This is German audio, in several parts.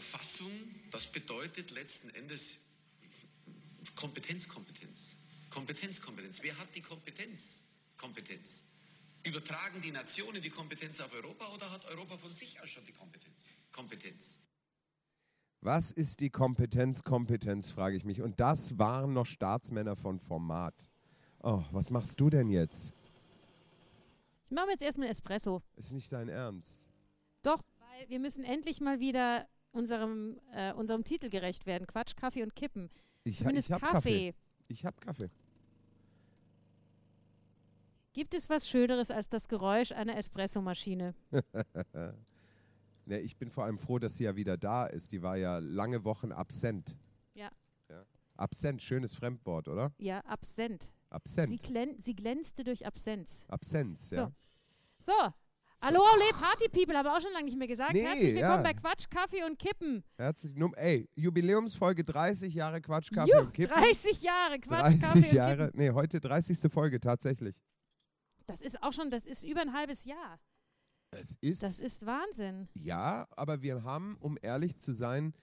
Verfassung, das bedeutet letzten Endes Kompetenz, Kompetenz. Kompetenz, Kompetenz. Wer hat die Kompetenz? Kompetenz. Übertragen die Nationen die Kompetenz auf Europa oder hat Europa von sich aus schon die Kompetenz? Kompetenz. Was ist die Kompetenz, Kompetenz, frage ich mich. Und das waren noch Staatsmänner von Format. Oh, was machst du denn jetzt? Ich mache mir jetzt erstmal Espresso. Ist nicht dein Ernst. Doch, weil wir müssen endlich mal wieder unserem, äh, unserem Titel gerecht werden. Quatsch, Kaffee und Kippen. Ich, Zumindest ich habe Kaffee. Kaffee. Ich habe Kaffee. Gibt es was Schöneres als das Geräusch einer Espressomaschine? Ne, ich bin vor allem froh, dass sie ja wieder da ist. Die war ja lange Wochen absent. Ja. Ja. Absent, schönes Fremdwort, oder? Ja, Absent. Absent. Sie, glän sie glänzte durch Absenz. Absenz, ja. So. Hallo, ole, Party People, haben wir auch schon lange nicht mehr gesagt. Nee, Herzlich willkommen ja. bei Quatsch, Kaffee und Kippen. Herzlich Ey, Jubiläumsfolge 30 Jahre Quatsch, Kaffee Juh, und Kippen. 30 Jahre Quatsch, 30 Kaffee und Jahre. Kippen. Nee, heute 30. Folge tatsächlich. Das ist auch schon, das ist über ein halbes Jahr. Es ist, Das ist Wahnsinn. ja, aber wir haben, um ehrlich zu sein,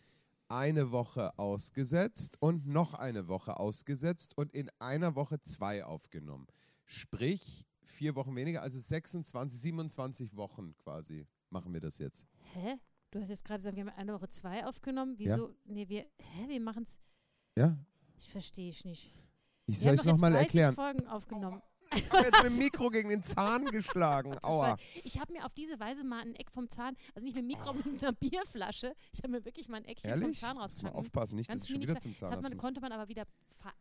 eine Woche ausgesetzt und noch eine Woche ausgesetzt und in einer Woche zwei aufgenommen. Sprich, vier Wochen weniger, also 26, 27 Wochen quasi machen wir das jetzt. Hä? Du hast jetzt gerade gesagt, wir haben eine Woche zwei aufgenommen. Wieso? Nee, wir, hä, wir machen es. Ja? Ich verstehe ich nicht. Ich soll es nochmal 30 erklären. Folgen aufgenommen. Ich habe jetzt mit dem Mikro gegen den Zahn geschlagen. Aua. Ich habe mir auf diese Weise mal ein Eck vom Zahn, also nicht mit dem Mikro, mit einer Bierflasche, ich habe mir wirklich mal ein Eckchen vom Ehrlich? Zahn Muss man rausgeschnitten. aufpassen, nicht, dass ich schon wieder zum Das Zahnarzt hat man, konnte man aber wieder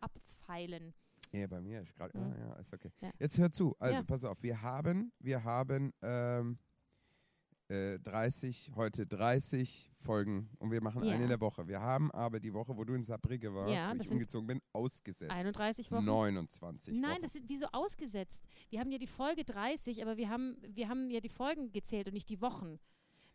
abfeilen. Ja, bei mir ist gerade. Mhm. Ja, ist okay. Ja. Jetzt hör zu. Also Ja. pass auf. Wir haben, wir haben ähm, äh, 30, heute 30 Folgen und wir machen Ja. eine in der Woche. Wir haben aber die Woche, wo du in Saarbrücke warst, Ja, wo ich umgezogen bin, ausgesetzt. 31 Wochen. 29 Nein, Wochen. das sind wieso ausgesetzt. Wir haben ja die Folge 30, aber wir haben, wir haben ja die Folgen gezählt und nicht die Wochen.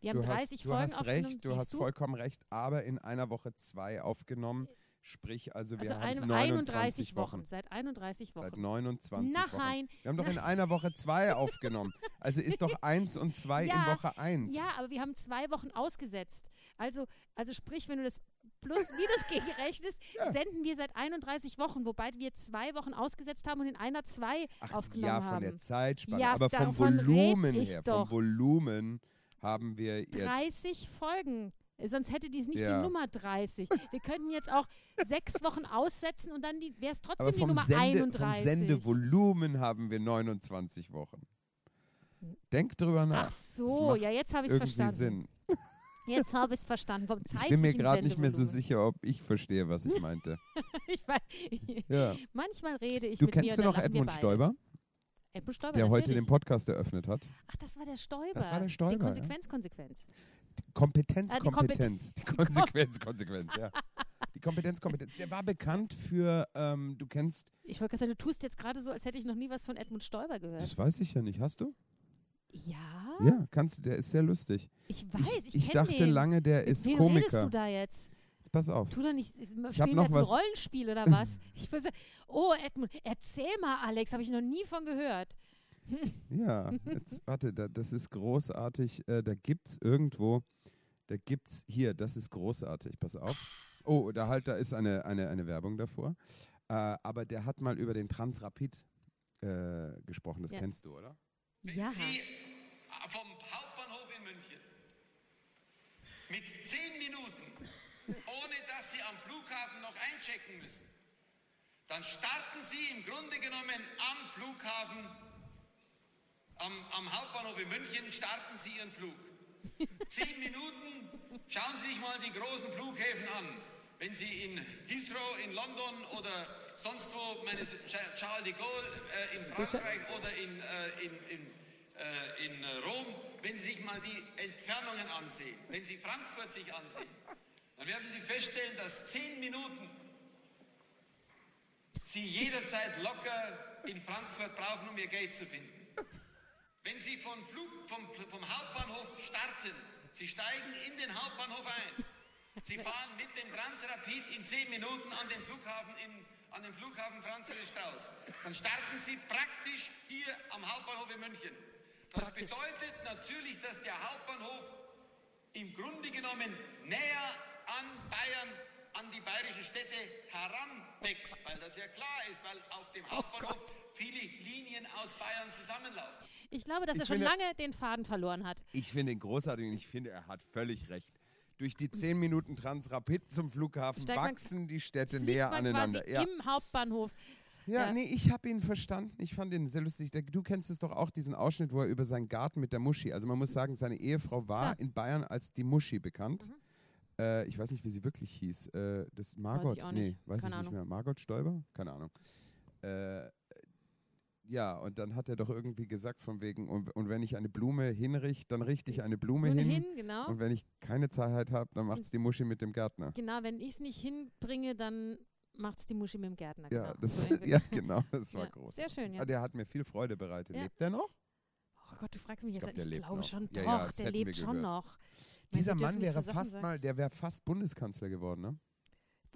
Wir haben du 30 hast, du Folgen hast aufgenommen. recht, du hast du? vollkommen recht, aber in einer Woche zwei aufgenommen. Sprich, also wir also haben ein, 29 31 Wochen. Wochen. Seit 31 Wochen. Seit 29 Wochen. Nein. Wir haben doch in einer Woche zwei aufgenommen. Also ist doch eins und zwei Ja, in Woche eins. Ja, aber wir haben zwei Wochen ausgesetzt. Also, also sprich, wenn du das plus minus gegenrechnest, Ja. senden wir seit 31 Wochen, wobei wir zwei Wochen ausgesetzt haben und in einer zwei Ach, aufgenommen ja, von haben. der Zeitspanne. Ja, aber vom Volumen her, doch. vom Volumen haben wir jetzt. 30 Folgen. Sonst hätte dies nicht Ja. die Nummer 30. Wir könnten jetzt auch sechs Wochen aussetzen und dann wäre es trotzdem die Nummer Sende, 31. vom Sendevolumen haben wir 29 Wochen. Denk drüber nach. Ach so, ja, jetzt habe ich es verstanden. Sinn. Jetzt habe ich es verstanden. Vom Ich bin mir gerade nicht mehr so sicher, ob ich verstehe, was ich meinte. ich weiß, Ja. manchmal rede ich Du mit mir kennst und du noch Edmund. Stoiber, Edmund Stoiber, der heute natürlich. den Podcast eröffnet hat? Ach, das war der Stoiber. Das war der Stoiber, Die ja. Konsequenz, Konsequenz. Kompetenz, Ah, die Kompet- Kompetenz. Die Konsequenz, Konsequenz, ja. Die Kompetenz, Kompetenz. Der war bekannt für, ähm, du kennst, Ich wollte gerade sagen, du tust jetzt gerade so, als hätte ich noch nie was von Edmund Stoiber gehört. das weiß ich ja nicht, hast du? ja, Ja, kannst du, der ist sehr lustig. ich weiß, ich, ich kenn dachte den. lange, der Mit ist wem Komiker. redest du da jetzt? Jetzt pass auf. Tu doch nicht, spielen wir noch jetzt ein Rollenspiel oder was? ich weiß, oh, Edmund, erzähl mal, Alex, habe ich noch nie von gehört. Ja, jetzt warte, da, das ist großartig. Äh, da gibt's irgendwo, da gibt's hier, das ist großartig. Pass auf. Oh, da halt, da ist eine, eine, eine Werbung davor. Äh, aber der hat mal über den Transrapid äh, gesprochen. Das Ja. kennst du, oder? Ja. Sie vom Hauptbahnhof in München mit zehn Minuten, ohne dass Sie am Flughafen noch einchecken müssen, dann starten Sie im Grunde genommen am Flughafen, am, am Hauptbahnhof in München, starten Sie Ihren Flug. Zehn Minuten, schauen Sie sich mal die großen Flughäfen an. Wenn Sie in Heathrow in London oder sonst wo, meine Ch- Charles de Gaulle äh, in Frankreich oder in, äh, in, in, äh, in äh, Rom, wenn Sie sich mal die Entfernungen ansehen, wenn Sie Frankfurt sich ansehen, dann werden Sie feststellen, dass zehn Minuten Sie jederzeit locker in Frankfurt brauchen, um Ihr Gate zu finden. Wenn Sie vom, Flug, vom, vom Hauptbahnhof starten, Sie steigen in den Hauptbahnhof ein. Sie fahren mit dem Transrapid in 10 Minuten an den Flughafen, in, an den Flughafen Franz Strauß. Dann starten Sie praktisch hier am Hauptbahnhof in München. Das Praktisch. bedeutet natürlich, dass der Hauptbahnhof im Grunde genommen näher an Bayern, an die bayerischen Städte heranwächst, weil das ja klar ist, weil auf dem Hauptbahnhof viele Linien aus Bayern zusammenlaufen. Ich glaube, dass Ich er schon finde- lange den Faden verloren hat. Ich finde ihn großartig und ich finde, er hat völlig recht. Durch die 10 Minuten Transrapid zum Flughafen Steigt man- wachsen die Städte näher man aneinander. quasi Ja. im Hauptbahnhof. Ja, Ja. nee, ich habe ihn verstanden. Ich fand ihn sehr lustig. Du kennst es doch auch, diesen Ausschnitt, wo er über seinen Garten mit der Muschi, also man muss sagen, seine Ehefrau war. Mhm. in Bayern als die Muschi bekannt. Äh, ich weiß nicht, wie sie wirklich hieß. Äh, das Margot, auch nee, nicht. weiß Keine ich nicht Ahnung. mehr. Margot Stoiber? Keine Ahnung. Äh, ja, und dann hat er doch irgendwie gesagt von wegen, und, und wenn ich eine Blume hinrichte, dann richte ich eine Blume hin. hin, genau. Und wenn ich keine Zeit habe, dann macht es die Muschi mit dem Gärtner. Genau, wenn ich es nicht hinbringe, dann macht es die Muschi mit dem Gärtner. Ja, genau. das, So ja genau, das war Ja, groß. Sehr schön, ja. Ah, der hat mir viel Freude bereitet. Ja. Lebt der noch? Oh Gott, du fragst mich Ich jetzt. glaub, ich glaube schon, Ja, doch, ja, das der lebt schon noch. Dieser Mann wäre so fast sagen. mal, der wäre fast Bundeskanzler geworden, ne?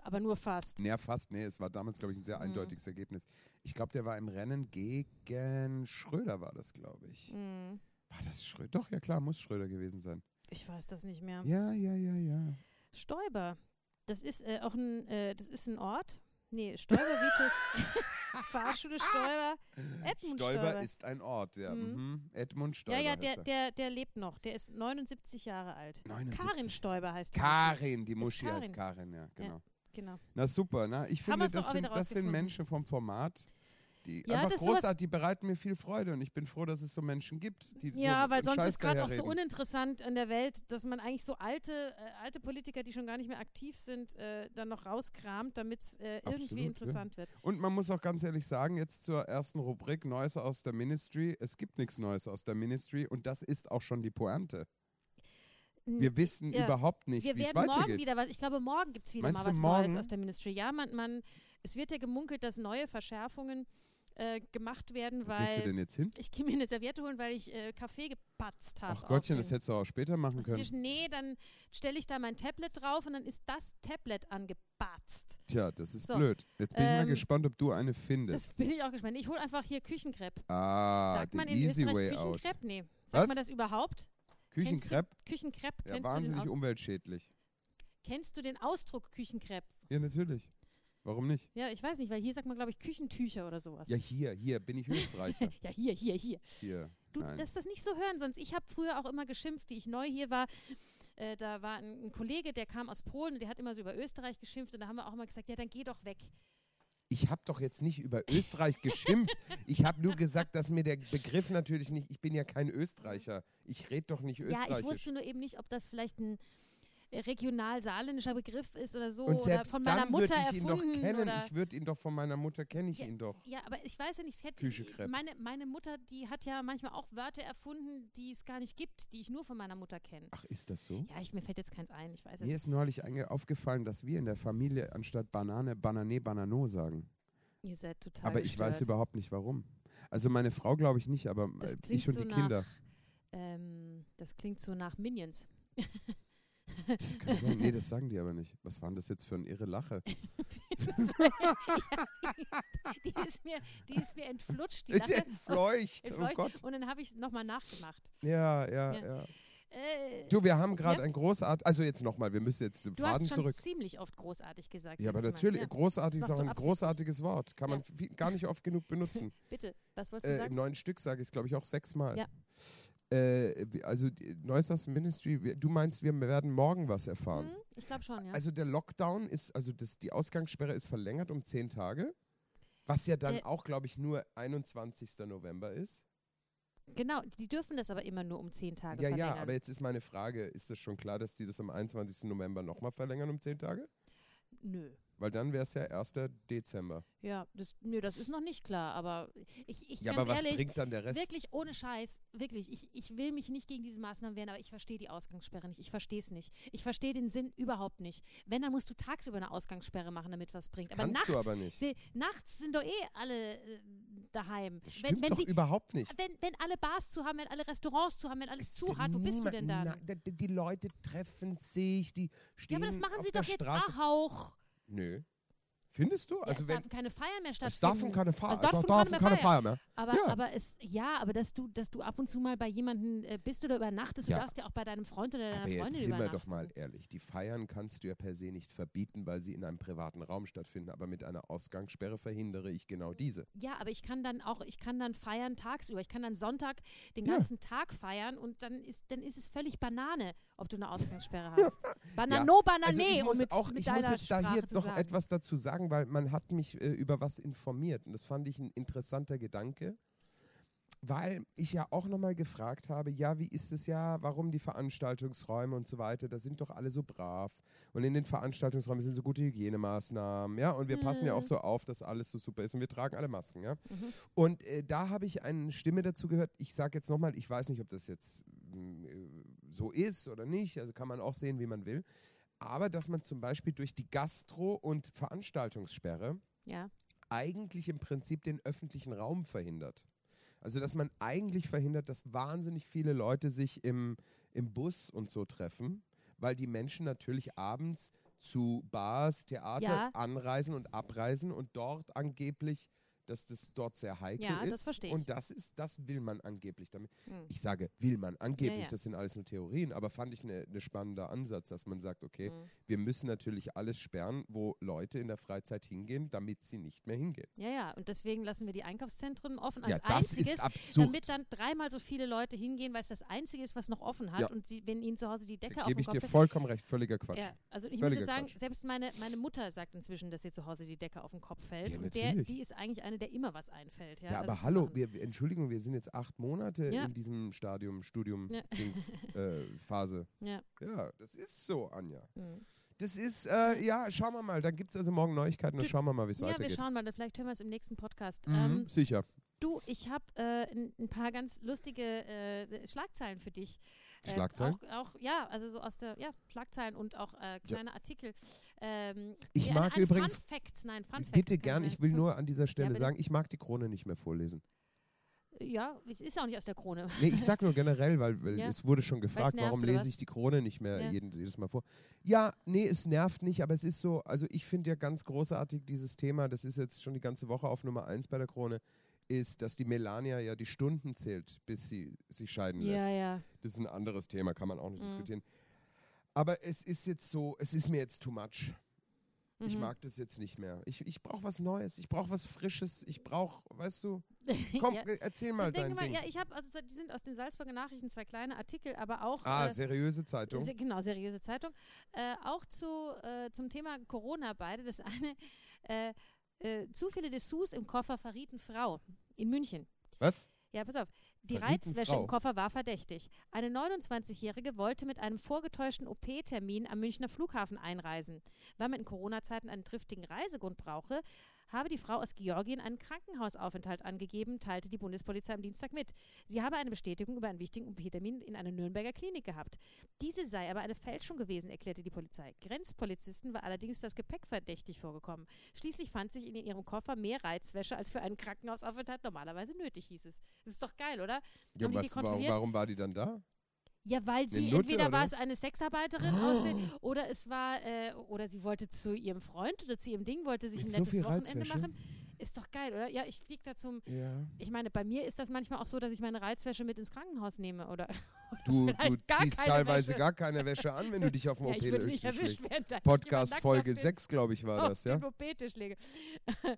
Aber nur fast. Naja, fast, nee, es war damals, glaube ich, ein sehr Mhm. eindeutiges Ergebnis. Ich glaube, der war im Rennen gegen Schröder, war das, glaube ich. Hm, War das Schröder? Doch, ja klar, muss Schröder gewesen sein. ich weiß das nicht mehr. Ja, ja, ja, ja. Stoiber. Das ist äh, auch ein, äh, das ist ein Ort. Nee, Stoiber Vitus. Fahrschule Stoiber. Edmund Stoiber. Stoiber ist ein Ort, ja. Mhm. Mhm. Edmund Stoiber ja, ja, der, er. der, der lebt noch. Der ist 79 Jahre alt. 79. Karin Stoiber heißt die. Muschi. Karin, die Muschi heißt Karin. Karin, ja, genau. Genau. Na super, na, ich Haben finde, das sind, das sind. Menschen vom Format, die Ja, einfach großartig, die bereiten mir viel Freude und ich bin froh, dass es so Menschen gibt, die Ja, so weil sonst Scheiß ist gerade auch so uninteressant in der Welt, dass man eigentlich so alte, äh, alte Politiker, die schon gar nicht mehr aktiv sind, äh, dann noch rauskramt, damit es äh, irgendwie ja. interessant wird. Und man muss auch ganz ehrlich sagen, jetzt zur ersten Rubrik Neues aus der Ministry. Es gibt nichts Neues aus der Ministry und das ist auch schon die Pointe. Wir wissen Ja, überhaupt nicht, Wir wie es werden morgen weitergeht. wieder was, ich glaube, morgen gibt es wieder Meinst mal was morgen? Neues aus der Ministry. Ja, man, man, es wird ja gemunkelt, dass neue Verschärfungen äh, gemacht werden, Wo gehst du weil denn jetzt hin? ich gehe mir eine Serviette holen, weil ich äh, Kaffee gepatzt habe. Ach Gottchen, das hättest du auch später machen können. Nee, dann stelle ich da mein Tablet drauf und dann ist das Tablet angepatzt. Tja, das ist So, blöd. Jetzt bin ich mal ähm, gespannt, ob du eine Das findest. bin ich auch gespannt. Ich hole einfach hier Küchenkrepp. Ah, Sagt man in easy Österreich way out. Küchenkrepp? Nee. Sagt Was? man das überhaupt? Küchenkrepp? Küchenkrepp, Ja, wahnsinnig umweltschädlich. kennst du den Ausdruck Küchenkrepp? Ja, natürlich. Warum nicht? Ja, ich weiß nicht, weil hier sagt man, glaube ich, Küchentücher oder sowas. Ja, hier, hier bin ich Österreicher. ja, hier, hier, hier. Hier. Du Nein. lässt das nicht so hören, sonst ich habe früher auch immer geschimpft, wie ich neu hier war. Äh, da war ein, ein Kollege, der kam aus Polen und der hat immer so über Österreich geschimpft und da haben wir auch immer gesagt, ja, dann geh doch weg. Ich habe doch jetzt nicht über Österreich geschimpft. Ich habe nur gesagt, dass mir der Begriff natürlich nicht, ich bin ja kein Österreicher. Ich rede doch nicht Ja, österreichisch. ich wusste nur eben nicht, ob das vielleicht ein regional-saarländischer Begriff ist oder so Und oder selbst von meiner dann Mutter ich ihn doch kennen. oder Ich würde ihn doch von meiner Mutter, kenne ich Ja, ihn doch. Ja, aber ich weiß ja nicht, es hätte, Küchenkrepp. meine, meine Mutter, die hat ja manchmal auch Wörter erfunden, die es gar nicht gibt, die ich nur von meiner Mutter kenne. Ach, ist das so? Ja, ich, mir fällt jetzt keins ein, ich weiß Mir ist neulich aufgefallen, dass wir in der Familie anstatt Banane Banane Banano sagen. Ihr seid total Aber ich weiß überhaupt nicht warum. Also meine Frau glaube ich nicht, aber äh, ich und so die Kinder. nach, ähm, das klingt so nach Minions. Das kann sein. Nee, das sagen die aber nicht. Was war denn das jetzt für eine irre Lache? die, ist mir, die ist mir entflutscht, die Ist Lache. entfleucht. Oh Entfleucht. Gott. Und dann habe ich es nochmal nachgemacht. Ja, ja, Ja. ja. Äh, Du, wir haben gerade Ja. ein großartig, also jetzt nochmal, wir müssen jetzt zum du Faden hast schon zurück. ziemlich oft großartig gesagt. Ja, aber natürlich, Ja, großartig ist auch ein großartiges Wort. Kann man viel, gar nicht oft genug benutzen. bitte, was wolltest du äh, Im sagen? neuen Stück sage ich es, glaube ich, auch sechsmal. Ja. Äh, also aus dem Ministry, du meinst, wir werden morgen was erfahren. Hm, ich glaube schon, ja. Also der Lockdown ist, also das, die Ausgangssperre ist verlängert um zehn Tage. Was ja dann Äh, auch, glaube ich, nur 21. November ist. genau, die dürfen das aber immer nur um zehn Tage Ja, verlängern. ja, aber jetzt ist meine Frage, ist das schon klar, dass die das am 21. November nochmal verlängern um zehn Tage? Nö. Weil dann wäre es ja 1. Dezember. Ja, das, nö, das ist noch nicht klar, aber ich, ich Ja, aber was ehrlich, bringt dann der Rest? Wirklich ohne Scheiß, wirklich. Ich, ich will mich nicht gegen diese Maßnahmen wehren, aber ich verstehe die Ausgangssperre nicht. Ich verstehe es nicht. Ich verstehe den Sinn überhaupt nicht. Wenn, dann musst du tagsüber eine Ausgangssperre machen, damit was bringt. Aber Kannst nachts, du aber nicht. Sie, nachts sind doch eh alle äh, daheim. Das wenn, stimmt wenn, doch sie, überhaupt nicht. wenn, wenn alle Bars zu haben, wenn alle Restaurants zu haben, wenn alles Es zu ist hat, wo bist du denn dann? Na, die, Leute treffen sich, die Ja, stehen aber das machen auf sie doch jetzt Straße. auch. Nö. Findest du? Ja, Also es dürfen keine Feiern mehr es stattfinden. darf keine Feier, Es da dürfen darf keine keine mehr Feier mehr. Aber, Ja. aber es, ja, aber dass du, dass du ab und zu mal bei jemandem äh, bist oder übernachtest, Ja. du darfst ja auch bei deinem Freund oder deiner Aber jetzt Freundin sind wir doch mal ehrlich. Die Feiern kannst du ja per se nicht verbieten, weil sie in einem privaten Raum stattfinden. Aber mit einer Ausgangssperre verhindere ich genau diese. Ja, aber ich kann dann auch, ich kann dann feiern tagsüber. Ich kann dann Sonntag den Ja. ganzen Tag feiern und dann ist, dann ist es völlig Banane, ob du eine Ausgangssperre hast. Banano, Ja, Banane, also ich um muss mit, auch, mit ich muss jetzt da hier noch etwas dazu sagen, weil man hat mich äh, über was informiert und das fand ich ein interessanter Gedanke, weil ich ja auch nochmal gefragt habe, ja, wie ist es ja, warum die Veranstaltungsräume und so weiter, da sind doch alle so brav und in den Veranstaltungsräumen sind so gute Hygienemaßnahmen, ja, und wir passen ja auch Mhm. so auf, dass alles so super ist und wir tragen alle Masken, ja. Mhm. Und äh, da habe ich eine Stimme dazu gehört. Ich sage jetzt nochmal, ich weiß nicht, ob das jetzt mm, äh, so ist oder nicht. Also kann man auch sehen, wie man will. Aber dass man zum Beispiel durch die Gastro- und Veranstaltungssperre Ja. eigentlich im Prinzip den öffentlichen Raum verhindert. Also dass man eigentlich verhindert, dass wahnsinnig viele Leute sich im, im Bus und so treffen, weil die Menschen natürlich abends zu Bars, Theater Ja. anreisen und abreisen und dort angeblich, dass das dort sehr heikel Ja, ist. das verstehe ich. Und das ist, das will man angeblich damit. Hm. Ich sage, will man angeblich, Ja, ja. das sind alles nur Theorien, aber fand ich eine ne spannender Ansatz, dass man sagt, okay, Mhm. wir müssen natürlich alles sperren, wo Leute in der Freizeit hingehen, damit sie nicht mehr hingehen. Ja, ja, und deswegen lassen wir die Einkaufszentren offen als ja, das einziges, ist absurd. damit dann dreimal so viele Leute hingehen, weil es das einzige ist, was noch offen hat Ja. und sie, wenn ihnen zu Hause die Decke Da auf gebe ich dir vollkommen recht, völliger Quatsch. Ja, also ich Völliger muss sagen, Quatsch. selbst meine, meine Mutter sagt inzwischen, dass ihr zu Hause die Decke auf den Kopf fällt. Ja, und der, die ist eigentlich eine, der immer was einfällt. Ja, Ja, also aber hallo, wir, wir- Entschuldigung, wir sind jetzt acht Monate Ja. in diesem Stadium, Studium, Ja. Dings, äh, Phase. Ja. Ja, das ist so, Anja. Mhm. Das ist, äh, ja, schauen wir mal. Dann gibt es also morgen Neuigkeiten und Du- schauen wir mal, wie es ja, wir weitergeht. schauen mal, dann vielleicht hören wir es im nächsten Podcast. Mhm, Ähm, sicher. du, ich habe äh, ein, ein paar ganz lustige äh, Schlagzeilen für dich. Äh, Schlagzeilen? Auch, auch, ja, also so aus der, ja, Schlagzeilen und auch äh, kleine Artikel. Ähm, Ich ja, mag ein, ein übrigens- Fun Facts, nein, Fun Facts. Bitte gern, man ich will nur an dieser Stelle bitte. sagen, ich mag die Krone nicht mehr vorlesen. Ja, es ist ja auch nicht aus der Krone. Nee, ich sag nur generell, weil, weil Ja. es wurde schon gefragt, nervt warum lese ich die Krone nicht mehr Ja. jeden, jedes Mal vor. Ja, nee, es nervt nicht, aber es ist so, also ich finde ja ganz großartig dieses Thema, das ist jetzt schon die ganze Woche auf Nummer eins bei der Krone, ist, dass die Melania ja die Stunden zählt, bis sie sich scheiden lässt. Ja, ja. Das ist ein anderes Thema, kann man auch nicht Mhm. diskutieren. Aber es ist jetzt so, es ist mir jetzt too much. Ich Mhm. mag das jetzt nicht mehr. Ich, ich brauche was Neues, ich brauche was Frisches, ich brauche, weißt du, komm, ja. äh, erzähl mal Ich denke dein mal, Ding. ja, ich habe, also die sind aus den Salzburger Nachrichten zwei kleine Artikel, aber auch ah, äh, seriöse Zeitung. se- genau seriöse Zeitung, äh, auch zu äh, zum Thema Corona beide. Das eine, äh, zu viele Dessous im Koffer verrieten Frau in München. Was? Ja, pass auf. Die Verrieten Reizwäsche Frau. im Koffer war verdächtig. Eine 29-Jährige wollte mit einem vorgetäuschten OP-Termin am Münchner Flughafen einreisen. Weil man in Corona-Zeiten einen triftigen Reisegrund brauche, habe die Frau aus Georgien einen Krankenhausaufenthalt angegeben, teilte die Bundespolizei am Dienstag mit. Sie habe eine Bestätigung über einen wichtigen OP-Termin in einer Nürnberger Klinik gehabt. Diese sei aber eine Fälschung gewesen, erklärte die Polizei. Grenzpolizisten war allerdings das Gepäck verdächtig vorgekommen. Schließlich fand sich in ihrem Koffer mehr Reizwäsche als für einen Krankenhausaufenthalt normalerweise nötig, hieß es. Das ist doch geil, oder? Ja, was, warum, warum war die dann da? Ja, weil sie Nutte, entweder war es eine Sexarbeiterin aus den, oder es war äh, oder sie wollte zu ihrem Freund oder zu ihrem Ding, wollte sich Mit ein so nettes viel Wochenende machen. Ist doch geil, oder? Ja, ich fliege da zum. Ja. Ich meine, bei mir ist das manchmal auch so, dass ich meine Reizwäsche mit ins Krankenhaus nehme, oder? Du, du ziehst teilweise Wäsche. gar keine Wäsche an, wenn du dich auf dem ja, da ich Podcast Folge auf den- 6, glaube ich, war auf das, ja? den OP-Tisch lege.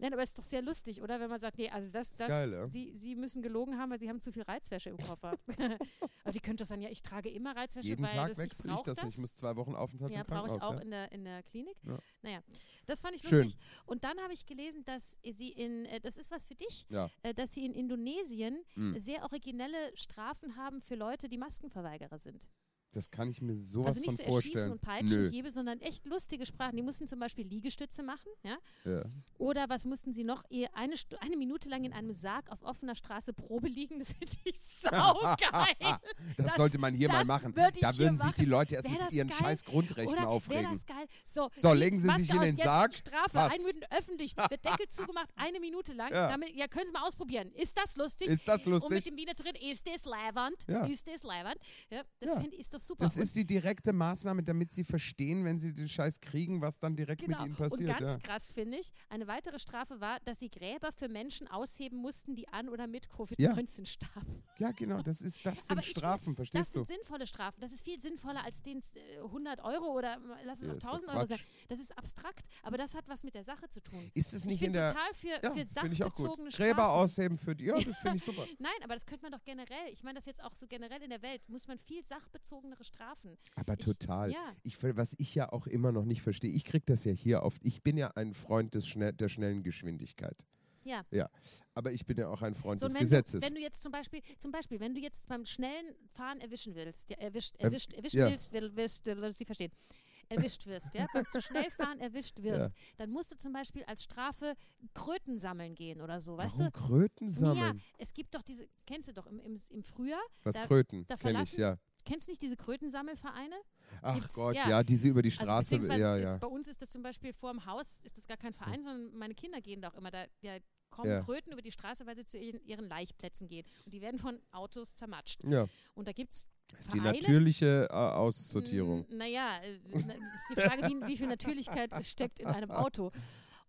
Nein, aber es ist doch sehr lustig, oder? Wenn man sagt, nee, also das, das, geil, ja. sie, sie müssen gelogen haben, weil sie haben zu viel Reizwäsche im Koffer. aber die könnte das dann ja, ich trage immer Reizwäsche, Jeden weil Tag das, ich brauch das nicht. Ich muss zwei Wochen Aufenthalt ja, brauche ich auch ja? in, der, in der Klinik. Ja. Naja, das fand ich Schön. lustig. Und dann habe ich gelesen, dass sie in, äh, das ist was für dich, Ja. äh, dass sie in Indonesien Mm. sehr originelle Strafen haben für Leute, die Maskenverweigerer sind. Das kann ich mir sowas also nicht von so erschießen vorstellen. und peitschen, Nö. Sondern echt lustige Sprachen. Die mussten zum Beispiel Liegestütze machen, ja. Ja. Oder was mussten sie noch? Eine, eine Minute lang in einem Sarg auf offener Straße Probe liegen. Das finde ich saugeil. Das, Das- sollte man hier mal machen. würd Da würden sich die machen. Leute erst mit ihren geil? scheiß Grundrechten Oder aufregen. das geil? So, So, legen Sie sich in den Sarg. Strafe, Passt. ein Minuten öffentlich, wird Deckel zugemacht, eine Minute lang. Ja. Damit, ja, können Sie mal ausprobieren. Ist das lustig? Ist das Um mit lustig? dem Wiener zu reden, ist das leiwand? Ja. Ist das leiwand? Ja, das Ja. finde ich so doch super. Das Und- ist die direkte Maßnahme, damit sie verstehen, wenn sie den Scheiß kriegen, was dann direkt Genau. mit ihnen Und passiert. ganz Ja. krass finde ich, eine weitere Strafe war, dass sie Gräber für Menschen ausheben mussten, die an oder mit Ja. Covid-19 starben. ja, genau, das, ist, das sind ich Strafen, Das verstehst du? sind sinnvolle Strafen. Das ist viel sinnvoller als den äh, 100 Euro oder äh, lass es Ja, auch ist doch 1000 Euro sein. Das ist abstrakt, aber das hat was mit der Sache zu tun. Ist es Ich nicht bin in der. total für, Ja, für ich sachbezogene. Strafen. Gräber ausheben für die. Ja, das finde ich super. Nein, aber das könnte man doch generell. Ich meine das jetzt auch so generell in der Welt. Muss man viel sachbezogenere Strafen. Aber Ich- total. ja. Ich, was ich ja auch immer noch nicht verstehe, ich kriege das ja hier oft. Ich bin ja ein Freund des schnell, der schnellen Geschwindigkeit. Ja. Ja. Aber ich bin ja auch ein Freund So, des wenn Gesetzes. Du, wenn du jetzt zum Beispiel, zum Beispiel, wenn du jetzt beim schnellen Fahren erwischen willst, ja, erwischt, Erw- erwischt, erwischt ja. willst, will, willst, wirst sie verstehen, erwischt wirst, ja, beim zu schnell fahren erwischt wirst, dann musst du zum Beispiel als Strafe Kröten sammeln gehen oder so, weißt Warum du? Kröten Ja, sammeln? es gibt doch diese, kennst du doch im, im, im Frühjahr, Was da- Kröten? da Kenn ich, verlassen- ja. Kennst du nicht diese Krötensammelvereine? Ach gibt's- Gott, ja. ja. diese über die Also Straße. beziehungsweise ja, ist, ja. bei uns ist das zum Beispiel vor dem Haus, ist das gar kein Verein, sondern meine Kinder gehen da auch immer, da, da kommen Ja. Kröten über die Straße, weil sie zu ihren, ihren Laichplätzen gehen und die werden von Autos zermatscht. ja. Und da gibt es Das ist die Vereine? natürliche äh, Aussortierung. Naja, äh, ist die Frage, wie, wie viel Natürlichkeit steckt in einem Auto.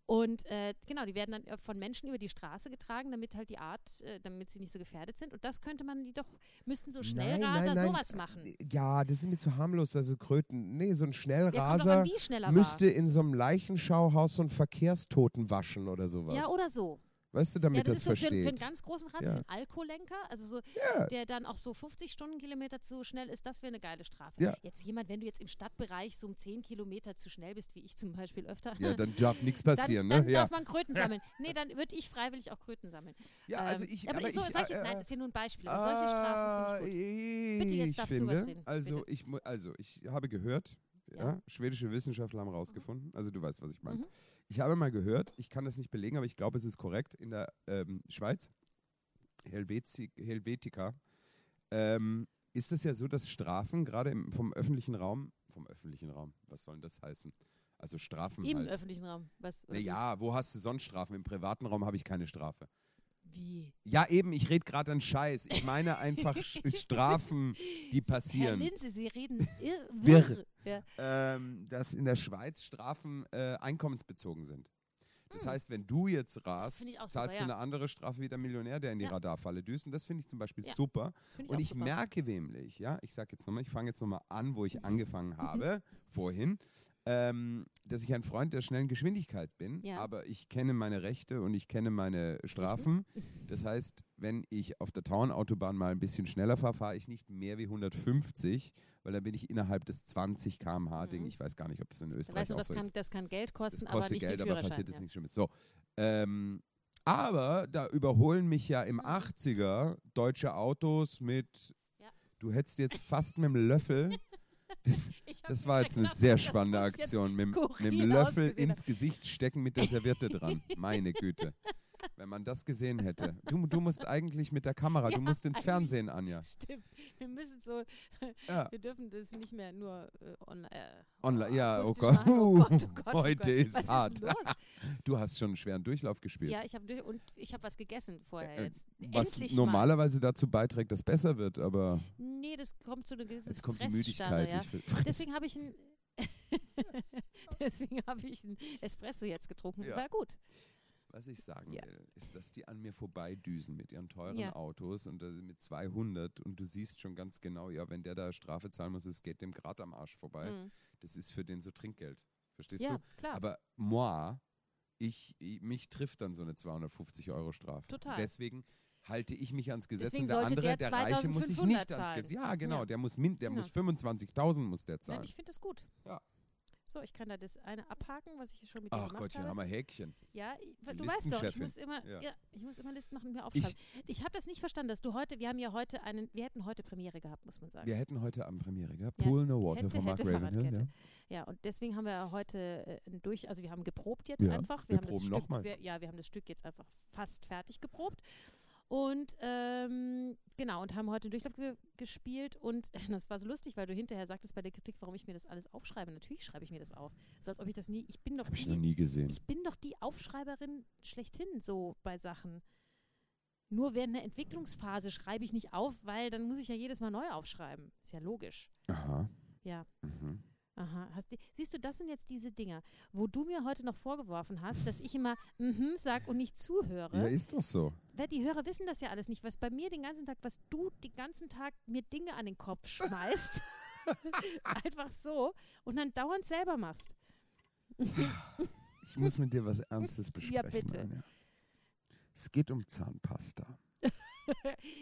Und äh, genau, die werden dann äh, von Menschen über die Straße getragen, damit halt die Art, äh, damit sie nicht so gefährdet sind. Und das könnte man die doch, müssten so Nein, Schnellraser nein, nein. sowas machen. Ja, das ist mir zu harmlos, also Kröten. Nee, so ein Ja, Schnellraser an, wie schneller müsste in so einem Leichenschauhaus so einen Verkehrstoten waschen oder sowas. Ja, oder so. Weißt du, damit Ja, das, ist so für, versteht. für einen ganz großen Raser, Ja. für einen Alkoholenker, also so, Ja. der dann auch so 50 Stundenkilometer zu schnell ist, das wäre eine geile Strafe. Ja. Jetzt jemand, wenn du jetzt im Stadtbereich so um 10 Kilometer zu schnell bist, wie ich zum Beispiel öfter, ja, dann darf nichts passieren, dann, dann ne? Ja. darf man Kröten sammeln. Nee, dann würde ich freiwillig auch Kröten sammeln. ja, also Ähm, ich, aber, aber so, ich, solche, äh, nein, das ist hier nur ein Beispiel. Aber solche Strafen ich gut. Bitte, jetzt ich darfst du was reden. Also Bitte. ich, also ich habe gehört, ja. Ja. schwedische Wissenschaftler haben rausgefunden, also du weißt, was ich meine. Mhm. Ich habe mal gehört, ich kann das nicht belegen, aber ich glaube, es ist korrekt, in der ähm, Schweiz, Helveti Helvetica, ähm, ist es ja so, dass Strafen gerade im- vom öffentlichen Raum, vom öffentlichen Raum, was soll denn das heißen? Also Strafen Im halt. öffentlichen Raum. Was, Naja, wo hast du sonst Strafen? Im privaten Raum habe ich keine Strafe. Wie? Ja, eben, ich rede gerade an Scheiß. Ich meine einfach Strafen, die Herr passieren. Linse, Sie reden irr, Wirr. Ja. Ähm, dass in der Schweiz Strafen äh, einkommensbezogen sind. Das heißt, wenn du jetzt rast, Hm. ich zahlst super, du ja. eine andere Strafe wie der Millionär, der in die Ja. Radarfalle düst. Und das finde ich zum Beispiel Ja, super. Finde Und ich super. merke nämlich, ja, ich sage jetzt nochmal, ich fange jetzt nochmal an, wo ich angefangen habe, vorhin, ähm, dass ich ein Freund der schnellen Geschwindigkeit bin, Ja. aber ich kenne meine Rechte und ich kenne meine Strafen. Das heißt, wenn ich auf der Tauernautobahn mal ein bisschen schneller fahre, fahre ich nicht mehr wie 150, weil dann bin ich innerhalb des 20 km/h Ding. Mhm. Ich weiß gar nicht, ob das in Österreich weißt du, auch das so kann, ist. das kann Geld Das kosten, aber kostet nicht Geld, aber passiert jetzt ja. nichts Schlimmes. So. Ähm, aber da überholen mich ja Mhm. im 80er deutsche Autos mit, Ja. du hättest jetzt fast mit dem Löffel, das, das war jetzt eine sehr spannende Aktion, mit, mit dem Löffel ins Gesicht stecken mit der Serviette dran. Meine Güte. Wenn man das gesehen hätte. Du, du musst eigentlich mit der Kamera, du Ja, musst ins. Fernsehen, Anja. Stimmt. Wir müssen so, Ja. wir dürfen das nicht mehr nur äh, on, äh, Online, ja, oh akustisch Gott. Oh Gott, oh Gott, oh Heute Gott. ist Was hart. Ist? Du hast schon einen schweren Durchlauf gespielt. Ja, ich habe und ich habe was gegessen vorher Äh, jetzt. was Endlich normalerweise dazu beiträgt, dass besser wird, aber mal. Nee, das kommt zu einer gewissen jetzt kommt die Müdigkeit. Ja. Deswegen habe ich ein Deswegen habe ich ein Espresso jetzt getrunken. Ja. War gut. Was ich sagen Ja. will, ist, dass die an mir vorbeidüsen mit ihren teuren Ja. Autos und äh, mit 200 und du siehst schon ganz genau, ja, wenn der da Strafe zahlen muss, es geht dem gerade am Arsch vorbei. Mhm. Das ist für den so Trinkgeld. Verstehst Ja, du? klar. Aber moi, ich, ich, mich trifft dann so eine 250 Euro Strafe. Total. Deswegen halte ich mich ans Gesetz Deswegen und der andere, der der, Reiche, muss sich 2500 nicht ans zahlen. Gesetz. Ja, genau, Ja. der muss min, der Genau. muss 25.000 muss der Nein, zahlen. ich finde das gut. Ja. So, ich kann da das eine abhaken, was ich schon mit dir Ach gemacht Gottchen, habe. haben wir Häkchen. Ja, ich- Die du weißt doch, ich muss immer, Ja. ja. ich muss immer Listen machen und mir aufschreiben. Ich, habe das nicht verstanden, dass du heute, wir haben ja heute einen, wir hätten heute Premiere gehabt, muss man sagen. Wir hätten heute Abend Premiere gehabt. Ja, Pool No Water hätte, von Mark hätte Ravenhill. Ja. Ja, und deswegen haben wir heute äh, ein durch, also wir haben geprobt jetzt Ja, einfach. wir haben das Stück, wir, ja, wir haben das Stück jetzt einfach fast fertig geprobt. Und ähm, genau, und haben heute einen Durchlauf ge gespielt. Und das war so lustig, weil du hinterher sagtest bei der Kritik, warum ich mir das alles aufschreibe. Natürlich schreibe ich mir das auf. So als ob ich das nie, ich bin doch ich die, noch nie gesehen. ich bin doch die Aufschreiberin schlechthin so bei Sachen. Nur während einer Entwicklungsphase schreibe ich nicht auf, weil dann muss ich ja jedes Mal neu aufschreiben. Ist ja logisch. Aha. Ja. Mhm. Aha. Hast die, siehst du, das sind jetzt diese Dinger, wo du mir heute noch vorgeworfen hast, dass ich immer mhm sag und nicht zuhöre. Ja, ist doch so. Die Hörer wissen das ja alles nicht, was bei mir den ganzen Tag, was du den ganzen Tag mir Dinge an den Kopf schmeißt. Einfach so. Und dann dauernd selber machst. Ich muss mit dir was Ernstes besprechen. bitte. Anja. Es geht um Zahnpasta.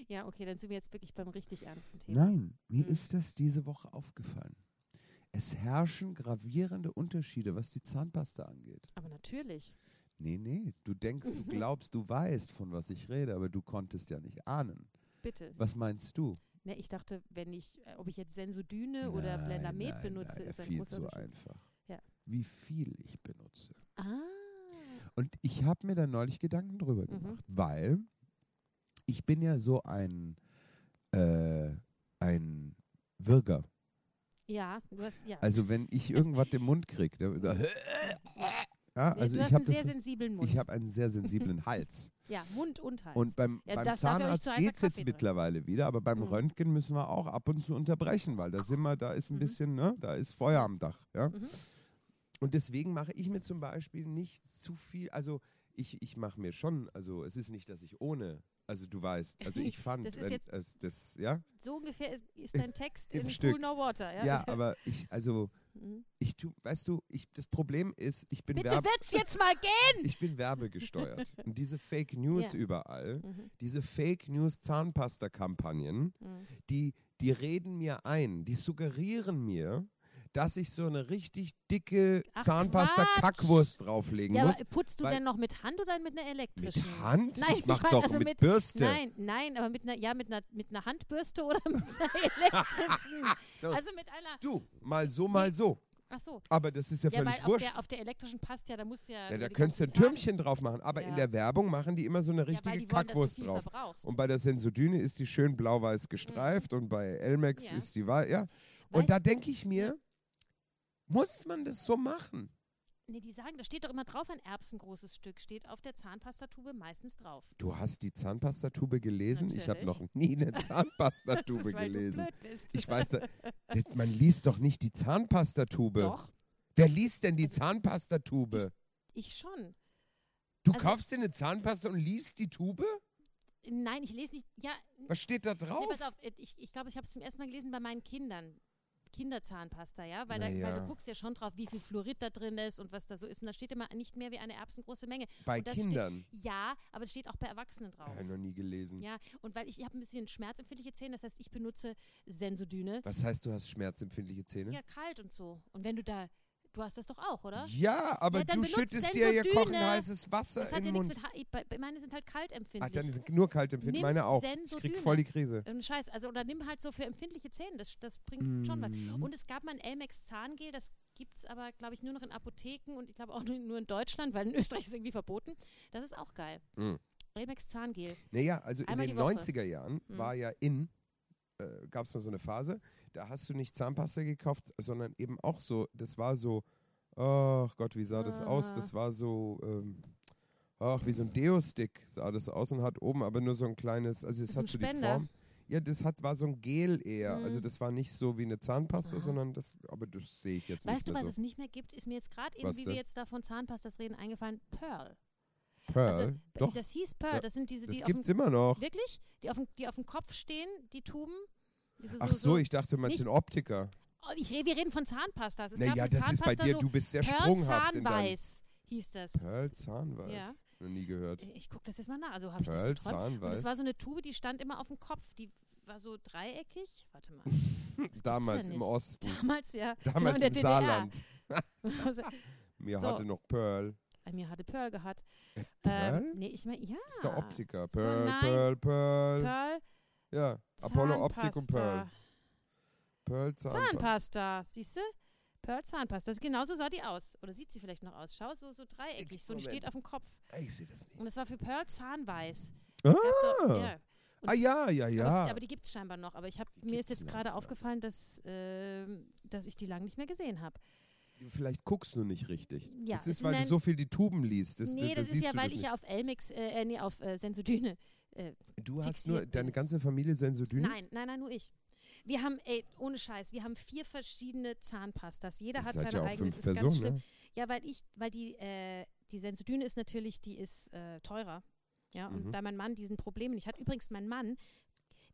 Ja, okay, dann sind wir jetzt wirklich beim richtig ernsten Thema. Nein, mir Hm. ist das diese Woche aufgefallen. Es herrschen gravierende Unterschiede, was die Zahnpasta angeht. Aber natürlich. Nee, nee, du denkst, du glaubst, du weißt, von was ich rede, aber du konntest ja nicht ahnen. Bitte. Was meinst du? Ne, ich dachte, wenn ich, äh, ob ich jetzt Sensodyne oder Nein, Blendamed nein, benutze, nein, ist ein viel großer zu einfach. Ja. Wie viel ich benutze. Ah. Und ich habe mir da neulich Gedanken drüber Mhm. gemacht, weil ich bin ja so ein, äh, ein Würger. Ja, du hast, ja. Also wenn ich irgendwas im Mund kriege, ja, also du ich hast habe einen sehr sensiblen Mund. ich habe einen sehr sensiblen Hals. ja, Mund und Hals. Und beim, Ja, beim das Zahnarzt geht es jetzt drin. mittlerweile wieder, aber beim Mhm. Röntgen müssen wir auch ab und zu unterbrechen, weil da sind wir, da ist ein Mhm. bisschen, ne, da ist Feuer am Dach. Ja? Mhm. Und deswegen mache ich mir zum Beispiel nicht zu viel, also ich, ich mache mir schon, also es ist nicht, dass ich ohne, also du weißt, also ich fand, Das ist jetzt- es, das, ja, so ungefähr ist, ist dein Text Im in Stück. Cool No Water. Ja, ja, aber ich, also Mhm. ich tu, weißt du, ich, das Problem ist, ich bin, Bitte wird's jetzt mal gehen! ich bin werbegesteuert. Und diese Fake News Ja. überall, Mhm. diese Fake News Zahnpasta-Kampagnen, Mhm. die, die reden mir ein, die suggerieren mir, dass ich so eine richtig dicke Zahnpasta-Kackwurst drauflegen Ja, muss. aber putzt du weil- denn noch mit Hand oder mit einer Mit elektrischen? Hand? Nein, ich mach meine, doch also mit, mit- Bürste. Nein, nein, aber mit einer, ja, mit einer, mit einer Handbürste oder mit einer elektrischen. So. Also mit einer. du, mal so, mal so. Ach so. Aber das ist ja, Ja, weil völlig auf wurscht. der, auf der elektrischen passt ja, da muss ja. ja, da könntest du ein Türmchen drauf machen. Aber in Ja. der Werbung machen die immer so eine Ja, weil richtige die wollen, Kackwurst drauf. verbrauchst. Und bei der Sensodyne ist die schön blau-weiß gestreift und bei Elmex Mhm. Ja. ist die weiß. Ja. Weißt- Und da denke ich mir, muss man das so machen? Nee, die sagen, da steht doch immer drauf, ein erbsengroßes Stück. Steht auf der Zahnpastatube meistens drauf. Du hast die Zahnpastatube gelesen? Ich habe Natürlich. noch nie eine Das Zahnpastatube ist, weil gelesen. du blöd bist. Ich weiß, da, das, man liest doch nicht die Zahnpastatube. Doch, Wer liest denn die Zahnpastatube? ich schon. Du also- kaufst dir eine Zahnpasta und liest die Tube? Nein, ich lese nicht. Ja, Was steht da nee, drauf? pass auf, äh, ich, ich glaube, ich habe es zum ersten Mal gelesen bei meinen Kindern. Kinderzahnpasta, ja? Weil, da, weil du guckst ja schon drauf, wie viel Fluorid da drin ist und was da so ist. Und da steht immer nicht mehr wie eine erbsengroße Menge. Bei Kindern. Steht, ja, aber es steht auch bei Erwachsenen drauf. Habe ich noch nie gelesen. Ja, und weil ich, ich habe ein bisschen schmerzempfindliche Zähne, das heißt, ich benutze Sensodyne. Was heißt, du hast schmerzempfindliche Zähne? Ja, kalt und so. Und wenn du da, du hast das doch auch, oder? Ja, aber Ja, du schüttest dir ja Sensodyne. kochend heißes Wasser Das hat in ja nichts Mund. mit, meine sind halt Ach, kaltempfindlich. dann sind nur kalt empfinden. Nimm Meine auch. Ich krieg Sensodyne. voll die Krise. Und Scheiß, also oder nimm halt so für empfindliche Zähne, das, das bringt schon was. Mhm. Und es gab mal ein Elmex Zahngel, das gibt es aber, glaube ich, nur noch in Apotheken und ich glaube auch nur, in Deutschland, weil in Österreich ist es irgendwie verboten. Das ist auch geil. Mhm. Elmex Zahngel. Naja, also Einmal in den die Woche. 90er Jahren Mhm. war ja in, äh, gab es mal so eine Phase, da hast du nicht Zahnpasta gekauft, sondern eben auch so, das war so, ach Gott, wie sah das aus? Ah. Das war so, ähm, ach, wie so ein Deo-Stick sah das aus und hat oben aber nur so ein kleines, also es hat so die? Form. Ja, das hat, war so ein Gel eher. Mhm. Also das war nicht so wie eine Zahnpasta, Aha. sondern das, aber das sehe ich jetzt Weißt nicht du, mehr was so. es nicht mehr gibt? Ist mir jetzt gerade eben, Was wie denn? wir jetzt da von Zahnpastas reden, eingefallen. Pearl. Pearl? Also, Doch, das hieß Pearl. Das sind diese, das die auf dem, immer noch. wirklich, die auf dem, die auf dem Kopf stehen, die Tuben. Diese Ach so, ich dachte, meinst nicht- den Optiker. Oh, ich, wir reden von Zahnpastas. Es Naja, das ist bei Zahnpasta dir, so du bist sehr sprunghaft Zahnweiß hieß das. Pearl Zahnweiß. Ja. Noch nie gehört. Ich gucke das jetzt mal nach. Also habe ich das Pearl. Und Zahnweiß. es war so eine Tube, die stand immer auf dem Kopf. Die war so dreieckig. Warte mal. Das Damals ja im. Osten. Damals ja. Damals genau, im in der Saarland. Mir So. hatte noch Pearl. äh, mir hatte Pearl gehabt. Pearl? Ähm, nee, ich meine, ja. Das ist der Optiker. So, Pearl, nein. Pearl, Pearl. Pearl. Ja, Apollo Optik und Pearl. Pearl Zahnpasta. Zahnpasta, siehst du? Pearl Zahnpasta. Das- Genauso sah die aus. Oder sieht sie vielleicht noch aus? Schau, so, so dreieckig. Ich- So Moment. steht auf dem Kopf. Ey, Ich sehe das nicht. Und das war für Pearl Zahnweiß. Ah, ja. Und- ah ja, ja, Aber, ja. aber die gibt es scheinbar noch. Aber ich hab, mir ist jetzt gerade aufgefallen, dass, ähm, dass ich die lange nicht mehr gesehen habe. Vielleicht guckst du nicht richtig. Ja, das es ist, weil du so viel die Tuben liest. Das, Nee, da das ist ja, weil das ich ja auf Elmix, äh, äh, nee, auf äh, Sensodyne äh, Du hast nur deine ganze Familie Sensodyn? nein, nein, nein, nur ich. Wir haben, ey, ohne Scheiß, wir haben vier verschiedene Zahnpastas. Jeder Das hat seine ja eigene. Das ist ganz Personen, schlimm. ne? Ja, weil ich, weil die, äh, die Sensodyne ist natürlich, die ist äh, teurer. Ja, und Mhm. da mein Mann diesen Problem nicht hat. Übrigens, mein Mann,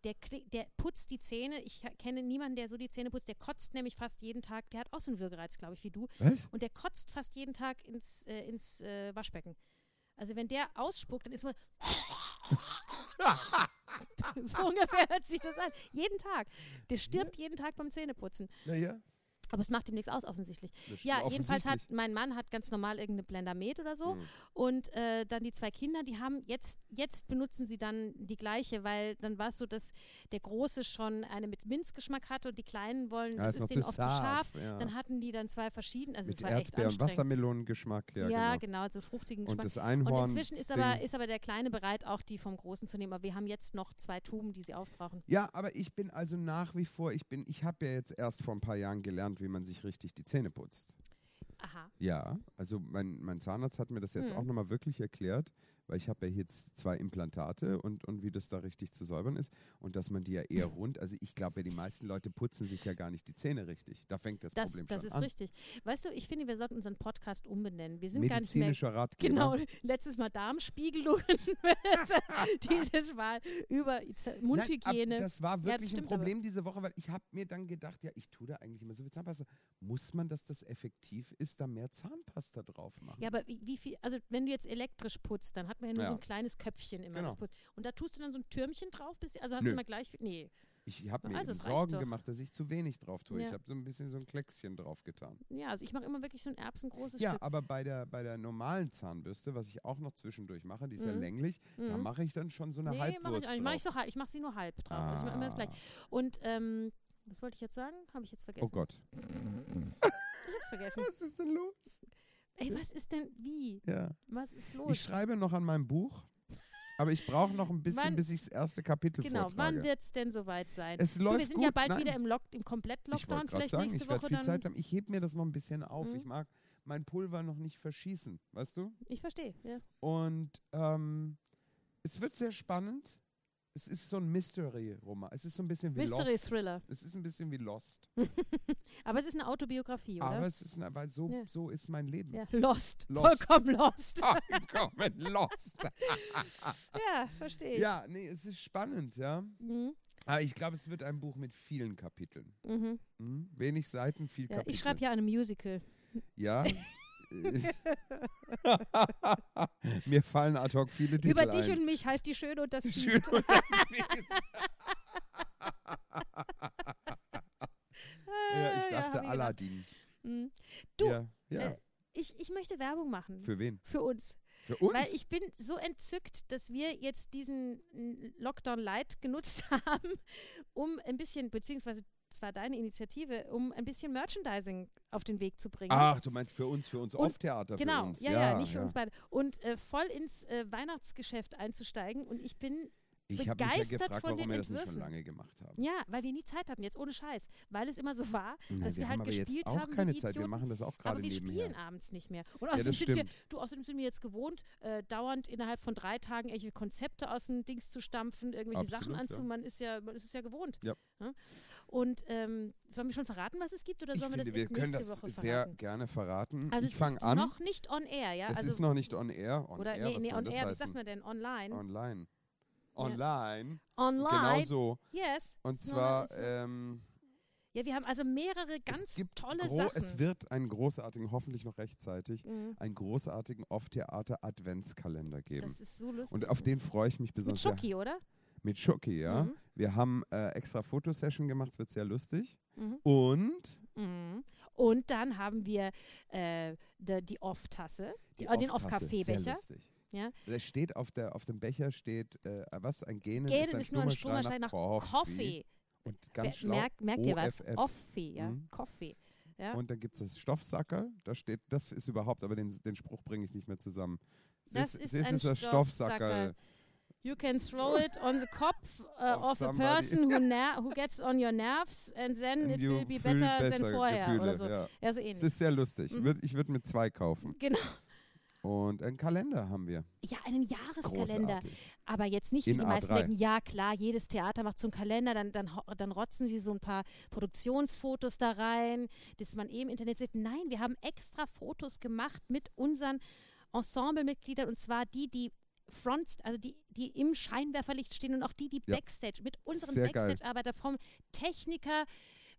der, der putzt die Zähne. Ich kenne niemanden, der so die Zähne putzt. Der kotzt nämlich fast jeden Tag. Der hat auch so einen Würgereiz, glaube ich, wie du. Was? Und der kotzt fast jeden Tag ins, äh, ins äh, Waschbecken. Also wenn der ausspuckt, dann ist man. so ungefähr hört sich das an. Jeden Tag. Der stirbt jeden Tag beim Zähneputzen. Naja. Aber es macht ihm nichts aus, offensichtlich. das Ja, stimmt jedenfalls hat offensichtlich. mein Mann hat ganz normal irgendeine Blendermet oder so. Mhm. Und äh, dann die zwei Kinder, die haben jetzt, jetzt benutzen sie dann die gleiche, weil dann war es so, dass der Große schon eine mit Minzgeschmack hatte und die Kleinen wollen, Ah, das ist ist denen oft zu scharf. Ja. Dann hatten die dann zwei verschiedene, also Mit es war echt Erdbeer- und. Wassermelonengeschmack. Ja, Ja, genau. genau, so fruchtigen Und Geschmack. das Und Einhorn. inzwischen ist aber, ist aber der Kleine bereit, auch die vom Großen zu nehmen. Aber wir haben jetzt noch zwei Tuben, die sie aufbrauchen. Ja, aber ich bin also nach wie vor, ich bin, ich habe ja jetzt erst vor ein paar Jahren gelernt, wie man sich richtig die Zähne putzt. Aha. Ja, also mein, mein Zahnarzt hat mir das jetzt Hm. auch nochmal wirklich erklärt, weil ich habe ja jetzt zwei Implantate und, und wie das da richtig zu säubern ist und dass man die ja eher rund, also ich glaube ja, die meisten Leute putzen sich ja gar nicht die Zähne richtig. Da fängt das, Das, Problem das schon ist an. richtig. Weißt du, ich finde, wir sollten unseren Podcast umbenennen. Wir sind gar nicht mehr Medizinischer Ratgeber. Genau, letztes Mal Darmspiegelungen. Dieses Mal über Nein, Mundhygiene. aber das war das wirklich ein stimmt aber. Problem diese Woche, weil ich habe mir dann gedacht, ja, ich tue da eigentlich immer so viel Zahnpasta. Muss man, dass das effektiv ist, da mehr Zahnpasta drauf machen? ja, aber wie, wie viel, also wenn du jetzt elektrisch putzt, dann hat man ja nur Ja. so ein kleines Köpfchen immer. Genau. Und da tust du dann so ein Türmchen drauf, bis, also hast Nö. du immer gleich. Nee. Ich habe mir Also, Sorgen gemacht, dass ich zu wenig drauf tue. Ja. Ich habe so ein bisschen so ein Kleckschen drauf getan. Ja, also ich mache immer wirklich so ein erbsengroßes Ja, Stück. aber bei der, bei der normalen Zahnbürste, was ich auch noch zwischendurch mache, die ist ja Mhm. länglich, da Mhm. mache ich dann schon so eine Nee, mache Halbwurst ich auch nicht. Mach ich, drauf. so ich mache sie nur halb drauf. Also ich mache immer das gleiche. Ah. Und ähm, was wollte ich jetzt sagen? Habe ich jetzt vergessen. Oh Gott. Ich hab's vergessen. Was ist denn los? Ey, was ist denn wie? Ja. Was ist los? Ich schreibe noch an meinem Buch, aber ich brauche noch ein bisschen, Wann- bis ich das erste Kapitel Genau, vortrage. wann wird es denn soweit sein? es Du, läuft wir sind gut. ja bald Nein. wieder im, Lock, im Komplett-Lockdown. Vielleicht sagen, nächste ich Woche viel dann. Zeit haben. Ich heb mir das noch ein bisschen auf. Mhm. Ich mag mein Pulver noch nicht verschießen, weißt du? Ich verstehe, ja. Und ähm, es wird sehr spannend. Es ist so ein Mystery-Roman. Es ist so ein bisschen wie Mystery Lost. Thriller. Es ist ein bisschen wie Lost. Aber es ist eine Autobiografie, oder? Aber es ist, eine- weil so, Ja. so ist mein Leben. ja, Lost. Lost. Vollkommen Lost. Vollkommen Lost. ja, verstehe ich. ja, nee, es ist spannend, ja. Mhm. Aber ich glaube, es wird ein Buch mit vielen Kapiteln. Mhm. Hm? Wenig Seiten, viel Ja, Kapitel. ich schreibe ja ein Musical. Ja. Mir fallen ad hoc viele Titel Über dich ein. und mich heißt die Schöne und das Schön Biest. und das Biest. ja, ich Ja, dachte ich Aladdin. Mhm. Du, ja, ja. äh, Ich, ich möchte Werbung machen. Für wen? Für uns. Für uns? Weil ich bin so entzückt, dass wir jetzt diesen Lockdown Light genutzt haben, um ein bisschen, beziehungsweise es war deine Initiative, um ein bisschen Merchandising auf den Weg zu bringen. Ach, du meinst für uns, für uns Off-Theater genau, für uns. ja, ja, nicht für uns beide. Und äh, voll ins äh, Weihnachtsgeschäft einzusteigen. Und ich bin Ich habe mich ja begeistert gefragt, von warum den wir das nicht schon Entwürfen. lange gemacht haben. Ja, weil wir nie Zeit hatten, jetzt ohne Scheiß. Weil es immer so war, dass wir, wir halt haben gespielt auch haben. keine wie Zeit. Wir machen das auch gerade aber wir nebenher. spielen abends nicht mehr. Und außerdem, sind wir, du, außerdem sind wir jetzt gewohnt, äh, dauernd innerhalb von drei Tagen irgendwelche Konzepte aus dem Dings zu stampfen, irgendwelche Sachen Absolut, anzu. ja. Man ist ja, man ist es ja gewohnt. Ja. Und ähm, sollen wir schon verraten, was es gibt, oder Ich sollen finde, wir das wir können das Woche sehr verraten? gerne verraten. Also ich es fange ist an. noch nicht on air, ja? es also, ist noch nicht on air. On oder air, nee, was nee, on air, wie sagt man denn? Online? Online. Online. Online. Genau so. Yes. Und zwar, ähm, ja, wir haben also mehrere ganz es gibt tolle Sachen. es wird einen großartigen, hoffentlich noch rechtzeitig, Mhm. einen großartigen Off-Theater-Adventskalender geben. Das ist so lustig. Und auf den freue ich mich Mit besonders. sehr. Schoki, oder? Mit Schoki, ja. Mhm. Wir haben äh, extra Fotosession gemacht, es wird sehr lustig. Mhm. Und Mhm. Und dann haben wir äh, die Off-Tasse, die, äh, den Off-Tasse, Sehr Off-Kaffeebecher. lustig. Ja. Da steht auf, der, auf dem Becher steht, äh, was, ein Genen, Gähnen ist ein ist nur ein stummer Schrei nach Coffee. Coffee. Und ganz schlau, Merkt, merkt ihr was? OFF. Coffee, ja. Mhm. Coffee. Ja. Und dann gibt es das Stoffsackerl, da steht, das ist überhaupt, aber den, den Spruch bringe ich nicht mehr zusammen. Das Sis- ist sis ein ist das Stoffsackerl. Stoffsackerl. You can throw it on the kopf uh, Of a person who, ner who gets on your nerves and then And it will be better than vorher Gefühle, so. Ja. Ja, so Es ist sehr lustig. Mhm. Ich würde mir zwei kaufen. Genau. Und einen Kalender haben wir. Ja, einen Jahreskalender. Großartig. Aber jetzt nicht, wie In die meisten A3. denken, ja klar, jedes Theater macht so einen Kalender, dann, dann, dann rotzen sie so ein paar Produktionsfotos da rein, das man eben im Internet sieht. Nein, wir haben extra Fotos gemacht mit unseren Ensemblemitgliedern und zwar die, die Front, also die, die im Scheinwerferlicht stehen und auch die, die Ja. Backstage, mit unseren. Backstage-Arbeiter vom Techniker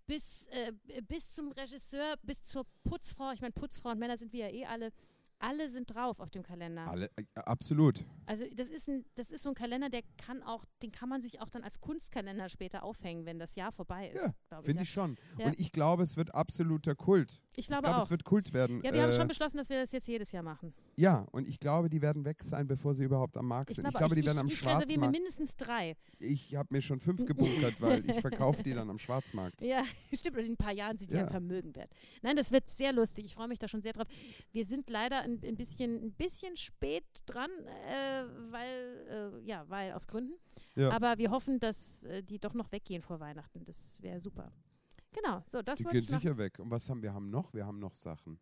bis, äh, bis zum Regisseur, bis zur Putzfrau. Ich meine, Putzfrau und Männer sind wir ja eh alle. Alle sind drauf auf dem Kalender. Alle, äh, absolut. Also das ist ein, das ist so ein Kalender, der kann auch, den kann man sich auch dann als Kunstkalender später aufhängen, wenn das Jahr vorbei ist. Ja, Finde ja. ich schon. Ja. Und ich glaube, es wird absoluter Kult. Ich Ich glaube glaube, auch. es wird Kult werden. ja, wir haben Äh, schon beschlossen, dass wir das jetzt jedes Jahr machen. Ja, und ich glaube, die werden weg sein, bevor sie überhaupt am Markt Ich sind. glaube, ich glaube, die ich, werden am ich, ich reserviere mir Schwarzmarkt. mindestens drei. Ich habe mir schon fünf gebunkert, weil ich verkaufe die dann am Schwarzmarkt. Ja, stimmt. Und in ein paar Jahren sind die Ja. ein Vermögen wert. Nein, das wird sehr lustig. Ich freue mich da schon sehr drauf. Wir sind leider ein, ein, bisschen, ein bisschen spät dran, äh, weil, äh, ja, weil aus Gründen. Ja. Aber wir hoffen, dass äh, die doch noch weggehen vor Weihnachten. Das wäre super. Genau, so, das Die gehen sicher weg. Und was haben wir haben noch? Wir haben noch Sachen.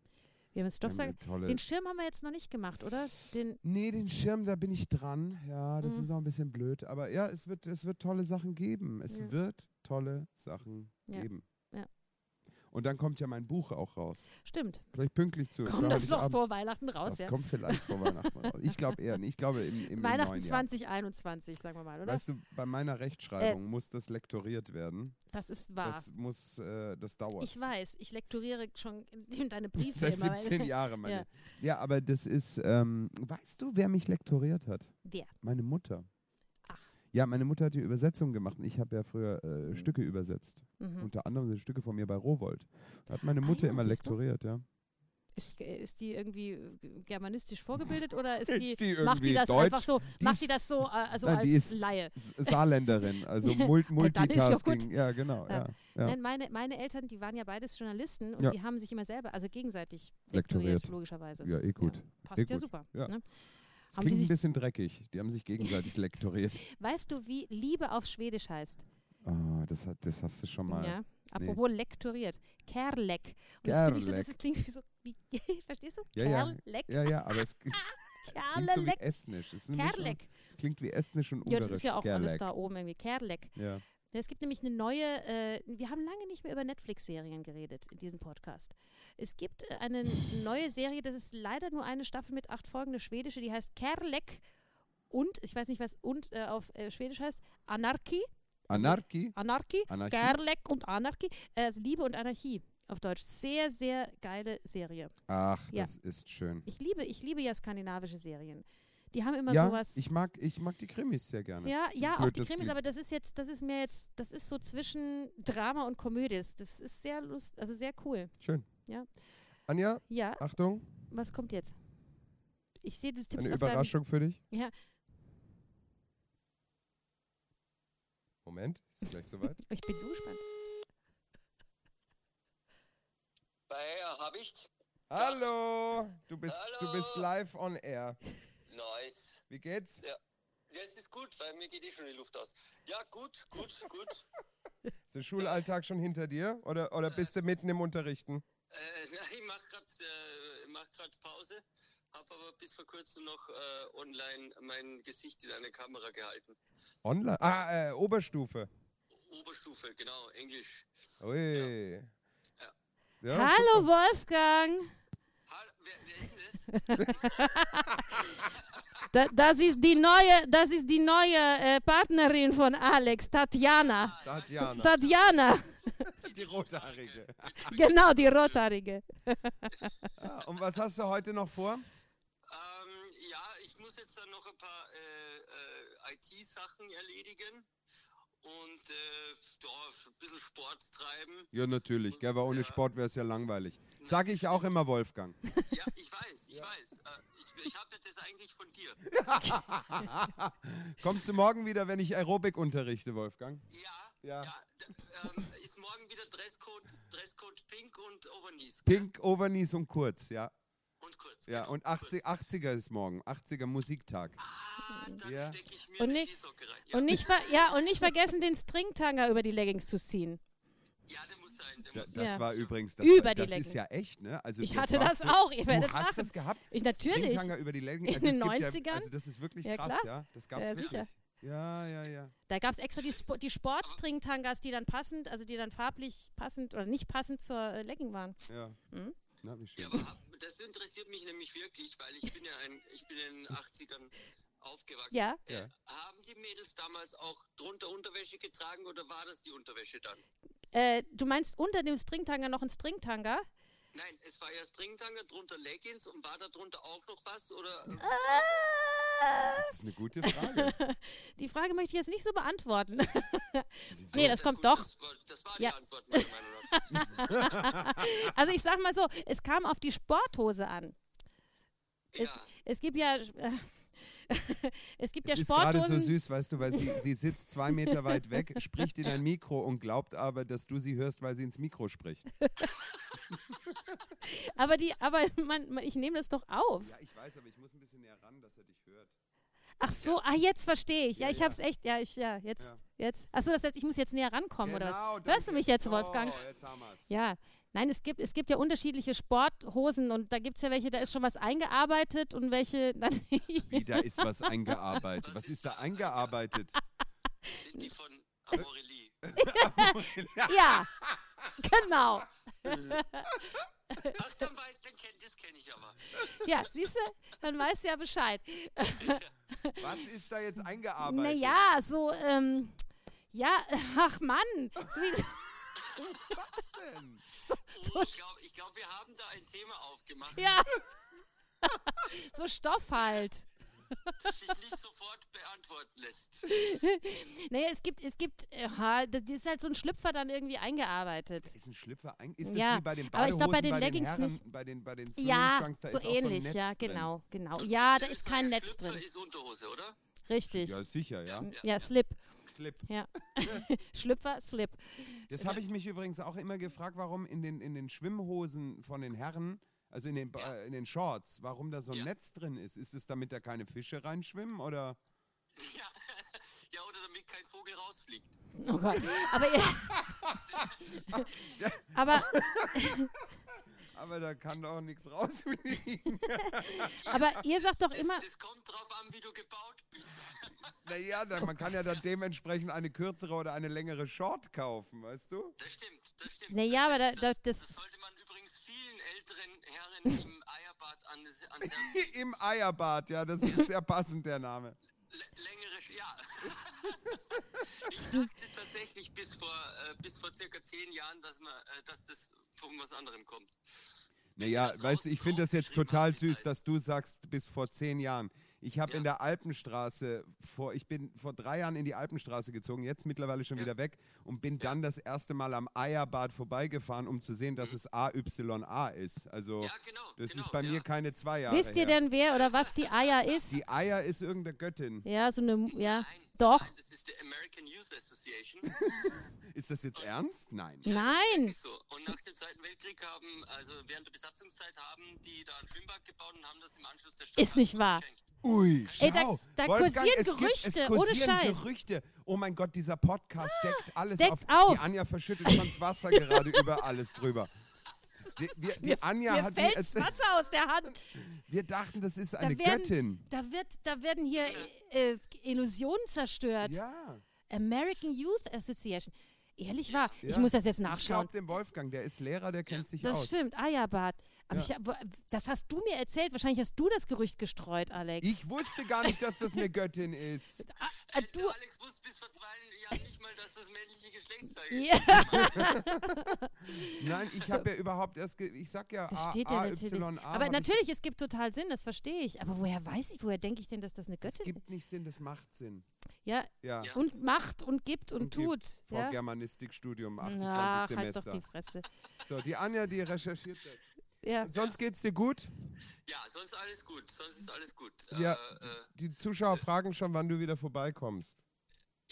Wir haben jetzt haben tolle Den Schirm haben wir jetzt noch nicht gemacht, oder? Den, Nee, den Schirm, da bin ich dran. Ja, das Mhm. ist noch ein bisschen blöd. Aber ja, es wird, es wird tolle Sachen geben. Es Ja. wird tolle Sachen Ja. geben. Und dann kommt ja mein Buch auch raus. stimmt. Vielleicht pünktlich zu. Kommt das noch vor Weihnachten raus, Das ja? kommt vielleicht vor Weihnachten raus. Ich glaube eher nicht. Ich glaube im, im, im Weihnachten Jahr. 2021, sagen wir mal, oder? Weißt du, bei meiner Rechtschreibung muss das lektoriert werden. das ist wahr. Das muss, äh, das dauert. ich weiß, ich lektoriere schon in deine Briefe Seit immer. weil- 17 Jahren, meine. Ja. Ja. aber das ist, ähm, weißt du, wer mich lektoriert hat? Wer? Meine Mutter. Ja, meine Mutter hat die Übersetzung gemacht. und Ich habe ja früher äh, Stücke übersetzt. Mhm. Unter anderem sind Stücke von mir bei Rowold. Da hat meine Ah Mutter ja, immer lektoriert, ja. Ist, ist die irgendwie äh, germanistisch vorgebildet oder ist, Ist die, die macht die das deutsch? einfach so, Die macht die das so, äh, also Nein, als die ist Laie? Saarländerin, also ja Multitasking. gut. Ja, genau. Ja. Ja. Nein, meine, meine Eltern, die waren ja beides Journalisten und die haben sich immer selber, also gegenseitig Lektoriert. lektoriert, logischerweise. ja, eh gut. Passt Eh ja gut. super. Ja. Ne? Haben die klingt ein bisschen dreckig. Die haben sich gegenseitig lektoriert. Weißt du, wie Liebe auf Schwedisch heißt? Ah, das, hat, das hast du schon mal. Ja. Apropos lektoriert. Kerlek. Und das, finde ich so, das Kerlek. klingt wie so, wie, verstehst du? Ja, ja. Kerlek. Ja, ja, aber es, es klingt so wie Kerlek. estnisch. Es Kerlek. Klingt wie estnisch und Ja, ungarisch. das ist ja auch alles Gerlek. da oben irgendwie. Kerlek. Ja. Es gibt nämlich eine neue, äh, wir haben lange nicht mehr über Netflix-Serien geredet in diesem Podcast. Es gibt äh, eine neue Serie, das ist leider nur eine Staffel mit acht Folgen, eine schwedische, die heißt Kerlek und, ich weiß nicht, was und äh, auf äh, Schwedisch heißt, Anarchie. Anarchie. Anarchie, Anarchie. Kerlek und Anarchie, äh, also Liebe und Anarchie auf Deutsch. Sehr, sehr geile Serie. Ach, Ja. das ist schön. Ich liebe, ich liebe ja skandinavische Serien. Die haben immer ja, sowas. ich mag, ich mag die Krimis sehr gerne. Ja, ja, auch die Krimis, aber das ist jetzt, das ist mir jetzt, das ist so zwischen Drama und Komödie. Das, ist sehr lust, also sehr cool. Schön. Ja. Anja, Ja, Achtung, was kommt jetzt? Ich sehe, du tippst eine auf deinem, Überraschung für dich. Ja. Moment, ist gleich soweit. Ich bin so gespannt. Bei habe ich. Hallo, du bist, du bist Hallo. live on air. Nice. Wie geht's? Ja, es ist gut, weil mir geht eh schon die Luft aus. Ja, gut, gut, gut. Ist der Schulalltag schon hinter dir oder, oder bist du mitten im Unterrichten? äh, nein, ich mache gerade äh, mach grad Pause, habe aber bis vor kurzem noch äh, online mein Gesicht in eine Kamera gehalten. Online? Ah, äh, Oberstufe. Oberstufe, genau, Englisch. Ui. Ja, Hallo Wolfgang! Hallo, wer, wer ist denn das? Da, das ist die neue, das ist die neue äh, Partnerin von Alex, Tatjana. Tatjana, Tatjana, die Rothaarige. genau, die Rothaarige. Ah, und was hast du heute noch vor? ähm, ja, ich muss jetzt dann noch ein paar äh, äh, IT-Sachen erledigen und äh, ja, ein bisschen Sport treiben. Ja, natürlich, gell, weil ohne Sport wäre es ja langweilig. Sag ich auch immer, Wolfgang. Ja, ich weiß, ich weiß. Äh, ich ich habe das eigentlich von dir. Kommst du morgen wieder, wenn ich Aerobik unterrichte, Wolfgang? Ja, Ja. ja. ähm, ist morgen wieder Dresscode, Dresscode pink und Overknees. Pink, Overknees und kurz, ja. Kurz. Ja, und 80, 80er ist morgen, 80er Musiktag. Ah, dann Ja. stecke ich mir Und nicht- Skisocke rein. Ja. Und nicht, ver ja, und nicht vergessen, den Stringtanger über die Leggings zu ziehen. Ja, der muss sein. Der Da, muss das Ja. war übrigens, das, Über war, die das Leggings. ist ja echt, ne? Also Ich das hatte war das für- auch, ihr Du werdet hast lachen. das gehabt? Ich natürlich. Stringtanger über die Leggings. In Also den es gibt 90ern? Ja, also das ist wirklich Ja, krass, klar. ja? Das gab's Ja, wirklich. sicher. Ja, ja, ja. Da gab es extra die, Spo die Sportstringtangas, die dann passend, also die dann farblich passend oder nicht passend zur äh, Legging waren. ja. Mhm. Na, wie schön. Ja, aber das interessiert mich nämlich wirklich, weil ich bin ja ein, ich bin in den 80ern aufgewachsen. Ja, Äh, Ja. Haben die Mädels damals auch drunter Unterwäsche getragen oder war das die Unterwäsche dann? äh, du meinst unter dem Stringtanger noch ein Stringtanger? Nein, es war ja Stringtanger, drunter Leggings und war da drunter auch noch was? Oder äh, Das ist eine gute Frage. Die Frage möchte ich jetzt nicht so beantworten. Wieso? nee, das kommt gut, doch. Das war, das war Ja. die Antwort meiner Meinung nach. Also ich sag mal so, es kam auf die Sporthose an. Es, Ja. es gibt ja, äh, es gibt Es ja ist gerade so Sporthosen. süß, weißt du, weil sie, sie sitzt zwei Meter weit weg, spricht in ein Mikro und glaubt aber, dass du sie hörst, weil sie ins Mikro spricht. aber die, aber man, man, ich nehme das doch auf. Ja, ich weiß, aber ich muss ein bisschen näher ran, dass er dich hört. Ach so, ah jetzt verstehe ich. Ja, Ja, ich ja. hab's echt. Ja, ich ja jetzt Ja. jetzt. Ach so, das heißt, ich muss jetzt näher rankommen oder was? danke. Hörst du mich jetzt, Wolfgang? So, jetzt haben wir's. Ja. Nein, es gibt, es gibt ja unterschiedliche Sporthosen und da gibt es ja welche, da ist schon was eingearbeitet und welche dann. Wie, da ist was eingearbeitet. Was ist da eingearbeitet? Sind die von Amorelie? ja, genau. Ach, dann weiß, dann kennt, das kenne ich aber. Ja, siehst du, dann weißt du ja Bescheid. Was ist da jetzt eingearbeitet? Naja, so, ähm, ja, ach Mann. So, wie- denn? so, so, Ich glaube, ich glaub, wir haben da ein Thema aufgemacht, ja. so Stoff halt. das sich nicht sofort beantworten lässt. Naja, es gibt, es gibt, aha, das ist halt so ein Schlüpfer dann irgendwie eingearbeitet. Ist ein Schlüpfer ein, Ist das Ja, wie bei den aber ich Badehosen, glaub, bei den bei den Leggings Herren, nicht. bei den, bei den Ja, so ist auch so ein ähnlich, Netz ja, drin. genau, genau. Ja, da ist kein Netz drin. ist Unterhose, oder? Richtig. Ja, sicher, ja. Ja, Slip. Slip. Ja. Schlüpfer, Slip. Das habe ich mich übrigens auch immer gefragt, warum in den, in den Schwimmhosen von den Herren, also in den, Ba- äh, in den Shorts, warum da so ein Ja. Netz drin ist. Ist es damit da keine Fische reinschwimmen oder? Ja, ja oder damit kein Vogel rausfliegt. Oh Gott. Aber ihr, aber, Aber da kann doch nichts rausfliegen. aber ihr sagt doch Das, immer, das kommt drauf an, wie du gebaut bist. Naja, dann, man kann ja dann dementsprechend eine kürzere oder eine längere Short kaufen, weißt du? Das stimmt, das stimmt. naja, aber da, da, das, das, sollte man übrigens vielen älteren Herren im Eierbad an, das- an der Im Eierbad, ja, das ist sehr passend, der Name. L- längere, ja. ich dachte tatsächlich bis vor, äh, bis vor circa zehn Jahren, dass, man, äh, dass das von was anderem kommt. Naja, weißt du, ich finde das jetzt total süß, dass du sagst, bis vor zehn Jahren. Ich habe Ja. in der Alpenstraße vor, ich bin vor drei Jahren in die Alpenstraße gezogen, jetzt mittlerweile schon wieder weg und bin dann das erste Mal am Eierbad vorbeigefahren, um zu sehen, dass es AYA ist. Also Ja, genau. das genau, ist bei ja. mir keine zwei Jahre wisst ihr her. denn, wer oder was die Eier ist? Die Eier ist irgendeine Göttin. Ja, so eine, ja, Nein, doch. Nein, das ist die American Youth Association. Ist das jetzt ernst? Nein. Nein. Ist so. Und nach dem Zweiten Weltkrieg haben, also während der Besatzungszeit, haben die da ein Schwimmbad gebaut und haben das im Anschluss der Stadt Ist nicht wahr. geschenkt. Ui, schau. Ey, da- da Wolfgang, kursieren es gibt, Gerüchte, es ohne kursieren Scheiß. Gerüchte. Oh mein Gott, dieser Podcast deckt alles deckt auf. auf. Die Anja verschüttet schon das Wasser gerade über alles drüber. Die, wir, die Anja Mir hat fällt mir, es- Wasser aus der Hand. wir dachten, das ist Da eine werden, Göttin. da, wird, da werden hier äh, Illusionen zerstört. Ja. American Youth Association. Ehrlich wahr, ich ja. muss das jetzt Ich nachschauen. glaube dem Wolfgang, der ist Lehrer, der kennt sich Das aus. stimmt, Eierbad. Aber Ja. ich, das hast du mir erzählt. Wahrscheinlich hast du das Gerücht gestreut, Alex. Ich wusste gar nicht, dass das eine Göttin ist. Ah, Der du, Alex wusste bis vor zwei mal, dass das männliche Geschlechtsteil ja, Nein, ich habe ja überhaupt erst, ge ich sag ja das A, steht ja A, natürlich. Y, A. Aber natürlich, es gibt total Sinn, das verstehe ich. Aber woher weiß ich, woher denke ich denn, dass das eine es Göttin ist? gibt nicht Sinn, das macht Sinn. Ja, Ja. Ja. und macht und gibt und, Und tut. gibt Ja? Vor Germanistikstudium, 28 Ach, halt Semester. doch die Fresse. So, die Anja, die recherchiert das. Ja. Sonst geht's dir gut? Ja, sonst alles gut. Sonst ist alles gut. Ja. Äh, äh, Die Zuschauer fragen schon, wann du wieder vorbeikommst.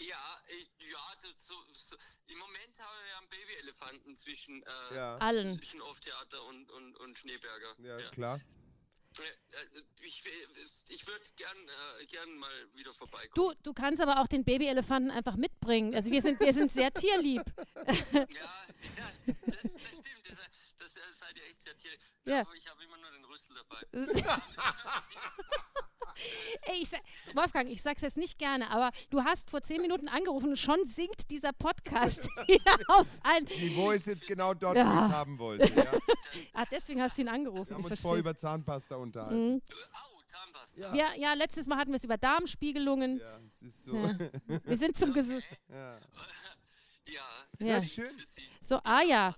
ja, ich, ja das, so, so, im Moment haben wir ja einen Babyelefanten zwischen, äh, Ja, Allen. zwischen Off-Theater und, und, und Schneeberger. ja, klar. äh, ich, ich würde gern, äh, gern mal wieder vorbeikommen. Du, du kannst aber auch den Babyelefanten einfach mitbringen. Also wir sind, wir sind sehr tierlieb. Ja, ja das, das stimmt. Das, das, seid ihr echt sehr tier. Ja. Aber ich habe immer nur den Rüssel dabei. Ey, ich sag, Wolfgang, ich sag's jetzt nicht gerne, aber du hast vor zehn Minuten angerufen und schon sinkt dieser Podcast wieder auf ein. Das Niveau ist jetzt genau dort, Ja. wo ich es haben wollte. Ja? Wir Ah, deswegen hast du ihn angerufen. haben Ich uns vorher über Zahnpasta unterhalten. Au, Zahnpasta. Ja, ja, letztes Mal hatten wir es über Darmspiegelungen. Ja, es ist so. Wir sind zum Ges Ja. Ja, Ja. Ist schön. So, ah ja.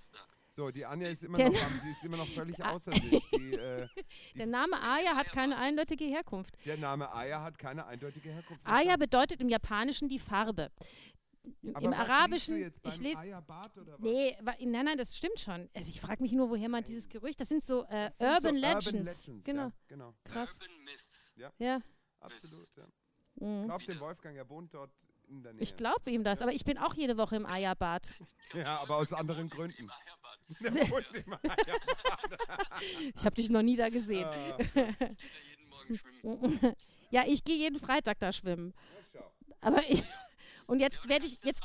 So, die Anja ist immer, Der- noch, am, sie ist immer noch völlig außer sich. Die, äh, der Name Aya hat keine eindeutige Herkunft. der Name Aya hat keine eindeutige Herkunft. Aya bedeutet im Japanischen die Farbe. Aber Im Arabischen, du jetzt ich lese. Nee, wa- nein, nein, das stimmt schon. Also ich frage mich nur, woher man dieses Gerücht, das sind so äh, Das sind Urban, so Legends. Urban Legends. Genau, Ja, genau. krass. Urban Myths. Ja, Absolut, ja. Mhm. Ich glaube, dem Wolfgang, er wohnt dort in der Nähe. ich glaube ihm das, aber ich bin auch jede Woche im Aya-Bad. Ja, aber aus anderen Gründen. Eierbad. Aya. Ich habe dich noch nie da gesehen. Ah. Ja, ich gehe jeden Freitag da schwimmen. Aber ich. Und Ja, jetzt werde ich. Jetzt.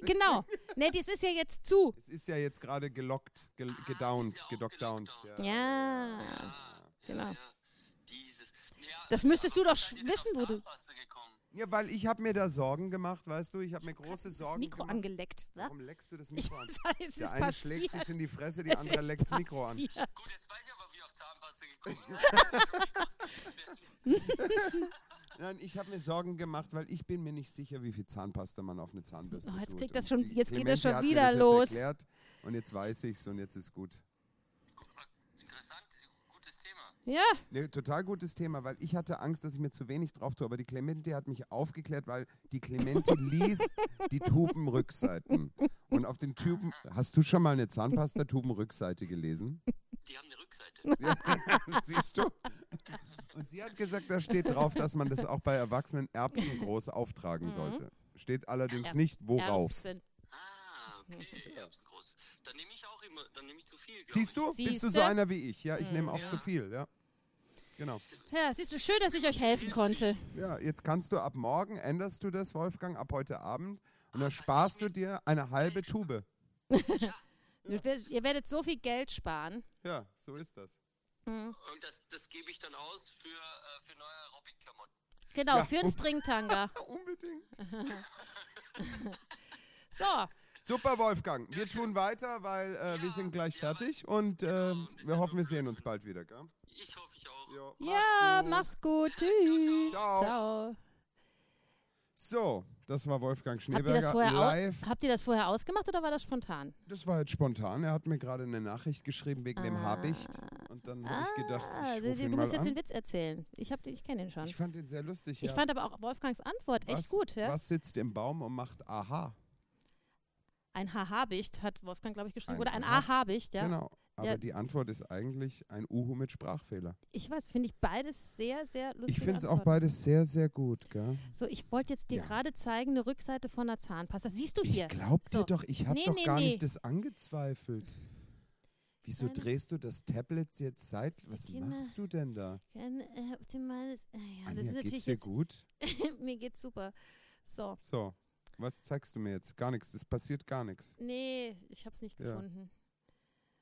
Genau. Ne, das ist ja jetzt zu. Es ist ja jetzt gerade gelockt, ge gedownt, ist ja gedockdownt. Ja. Ah, Genau. Ja, dieses. Ja, Das müsstest du doch wissen, wo du- gekommen? Ja, weil ich habe mir da Sorgen gemacht, weißt du, ich habe mir große Das Sorgen Mikro gemacht. angeleckt. wa? Warum leckst du das Ich Mikro an? weiß, es Der ist eine schlägt passiert. sich in die Fresse, die Es andere leckt das Mikro an. Gut, jetzt weiß ich aber, wie ich auf Zahnpasta gekommen. Nein, ich habe mir Sorgen gemacht, weil ich bin mir nicht sicher, wie viel Zahnpasta man auf eine Zahnbürste Oh, jetzt tut. kriegt das schon- jetzt geht das schon hat mir wieder das jetzt los. Erklärt, und jetzt weiß ich's und jetzt ist gut. Interessant, gutes Thema. Ja, Ne, total gutes Thema, weil ich hatte Angst, dass ich mir zu wenig drauf tue, aber die Clemente hat mich aufgeklärt, weil die Clemente liest die Tubenrückseiten. Und auf den Tuben, hast du schon mal eine Zahnpasta-Tubenrückseite gelesen? Die haben eine Rückseite. Ja, siehst du? Und sie hat gesagt, da steht drauf, dass man das auch bei Erwachsenen Erbsen groß auftragen sollte. Steht allerdings Erb- nicht, worauf. Erbsen. Ah, okay, Erbsengroß. Dann nehme ich immer, dann nehme ich zu viel. Siehst du? ich. Bist du so einer wie ich? Ja, ich nehme auch Ja. zu viel, ja. Genau. Ja, siehst du, schön, dass ich euch helfen konnte. Ja, jetzt kannst du ab morgen, änderst du das, Wolfgang, ab heute Abend und dann sparst du dir eine halbe Tube. Ihr werdet- Ihr werdet so viel Geld sparen. Ja, so ist das. Und das, das gebe ich dann aus für, äh, für neue Aerobic-Klamotten. Genau, Ja. für einen Stringtanga. Unbedingt. So, Super, Wolfgang. Wir tun weiter, weil äh, wir sind gleich fertig und äh, wir hoffen, wir sehen uns bald wieder. Gell? Ich hoffe, ich auch. Jo, ja, gut. mach's gut. Tschüss. Ciao. Ciao. So, das war Wolfgang Habt ihr, das Schneeberger au- live. habt ihr das vorher ausgemacht oder war das spontan? Das war jetzt spontan. Er hat mir gerade eine Nachricht geschrieben wegen dem Habicht. Und dann habe ich gedacht, Ah, ich du, rufe ihn du mal musst jetzt an. den Witz erzählen. Ich, hab den- ich kenne den schon. Ich fand den sehr lustig. Ich ja. fand aber auch Wolfgangs Antwort echt was, gut. Ja? Was sitzt im Baum und macht Aha? Ein Hahabicht hat Wolfgang, glaube ich, geschrieben. Ein Oder ein Aha. Ahabicht, ja. Genau. Aber Ja. die Antwort ist eigentlich ein Uhu mit Sprachfehler. Ich weiß, finde ich beides sehr, sehr lustig. Ich finde es auch beides sehr, sehr gut. Gell? So, ich wollte jetzt dir Ja. gerade zeigen, eine Rückseite von einer Zahnpasta. Siehst du hier? Ich glaub So. dir doch, ich habe Nee, doch nee, gar nee. nicht das angezweifelt. Wieso drehst du das Tablet jetzt seit? Was Kinder. machst du denn da? Kein äh, optimales. Äh, ja, Anja, das ist geht's dir gut? mir geht's super. So. So, was zeigst du mir jetzt? Gar nichts, es passiert gar nichts. Nee, ich habe es nicht Ja. gefunden.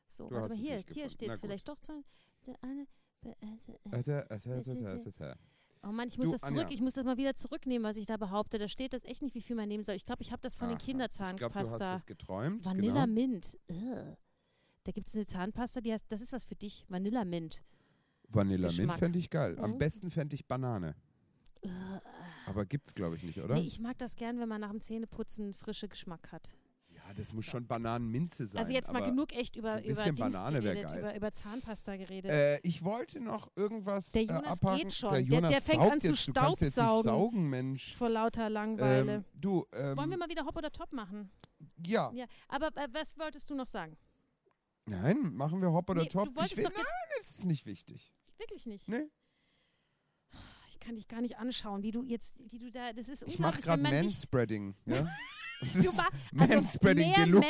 So, Du warte mal hier, hier steht es vielleicht doch zu. Eine. Oh Mann, ich muss Du, das zurück, Anja. ich muss das mal wieder zurücknehmen, was ich da behaupte. Da steht das echt nicht, wie viel man nehmen soll. Ich glaube, ich habe das von den Aha. Ich glaube, du hast Kinderzahnpasta. das geträumt. Vanilla Genau. Mint. Ugh. Da gibt es eine Zahnpasta, die heißt, das ist was für dich. Vanilla Mint. Vanilla Mint Geschmack. fände ich geil. Am Mhm. besten fände ich Banane. Aber gibt's, glaube ich, nicht, oder? Nee, ich mag das gern, wenn man nach dem Zähneputzen frische Geschmack hat. ja, das muss schon Bananenminze sein. also jetzt mal genug echt über, so über Banane geredet, über, über Zahnpasta geredet. Äh, ich wollte noch irgendwas Der äh, Jonas abhaken. geht schon. Der Der- Jonas der fängt saugt an zu staubsaugen. saugen, Mensch. Vor lauter Langweile. Ähm, du, ähm, Wollen wir mal wieder Hopp oder Top machen? ja. Ja, aber äh, was wolltest du noch sagen? Nein, machen wir Hopp oder Nee, Top? du wolltest ich will, doch jetzt- Nein, das ist nicht wichtig. Wirklich nicht. Nee. Ich kann dich gar nicht anschauen, wie du jetzt, wie du da, das ist Ich mache unglaublich, gerade Manspreading. Ja? Das Du ist war- also Manspreading mehr Deluxe.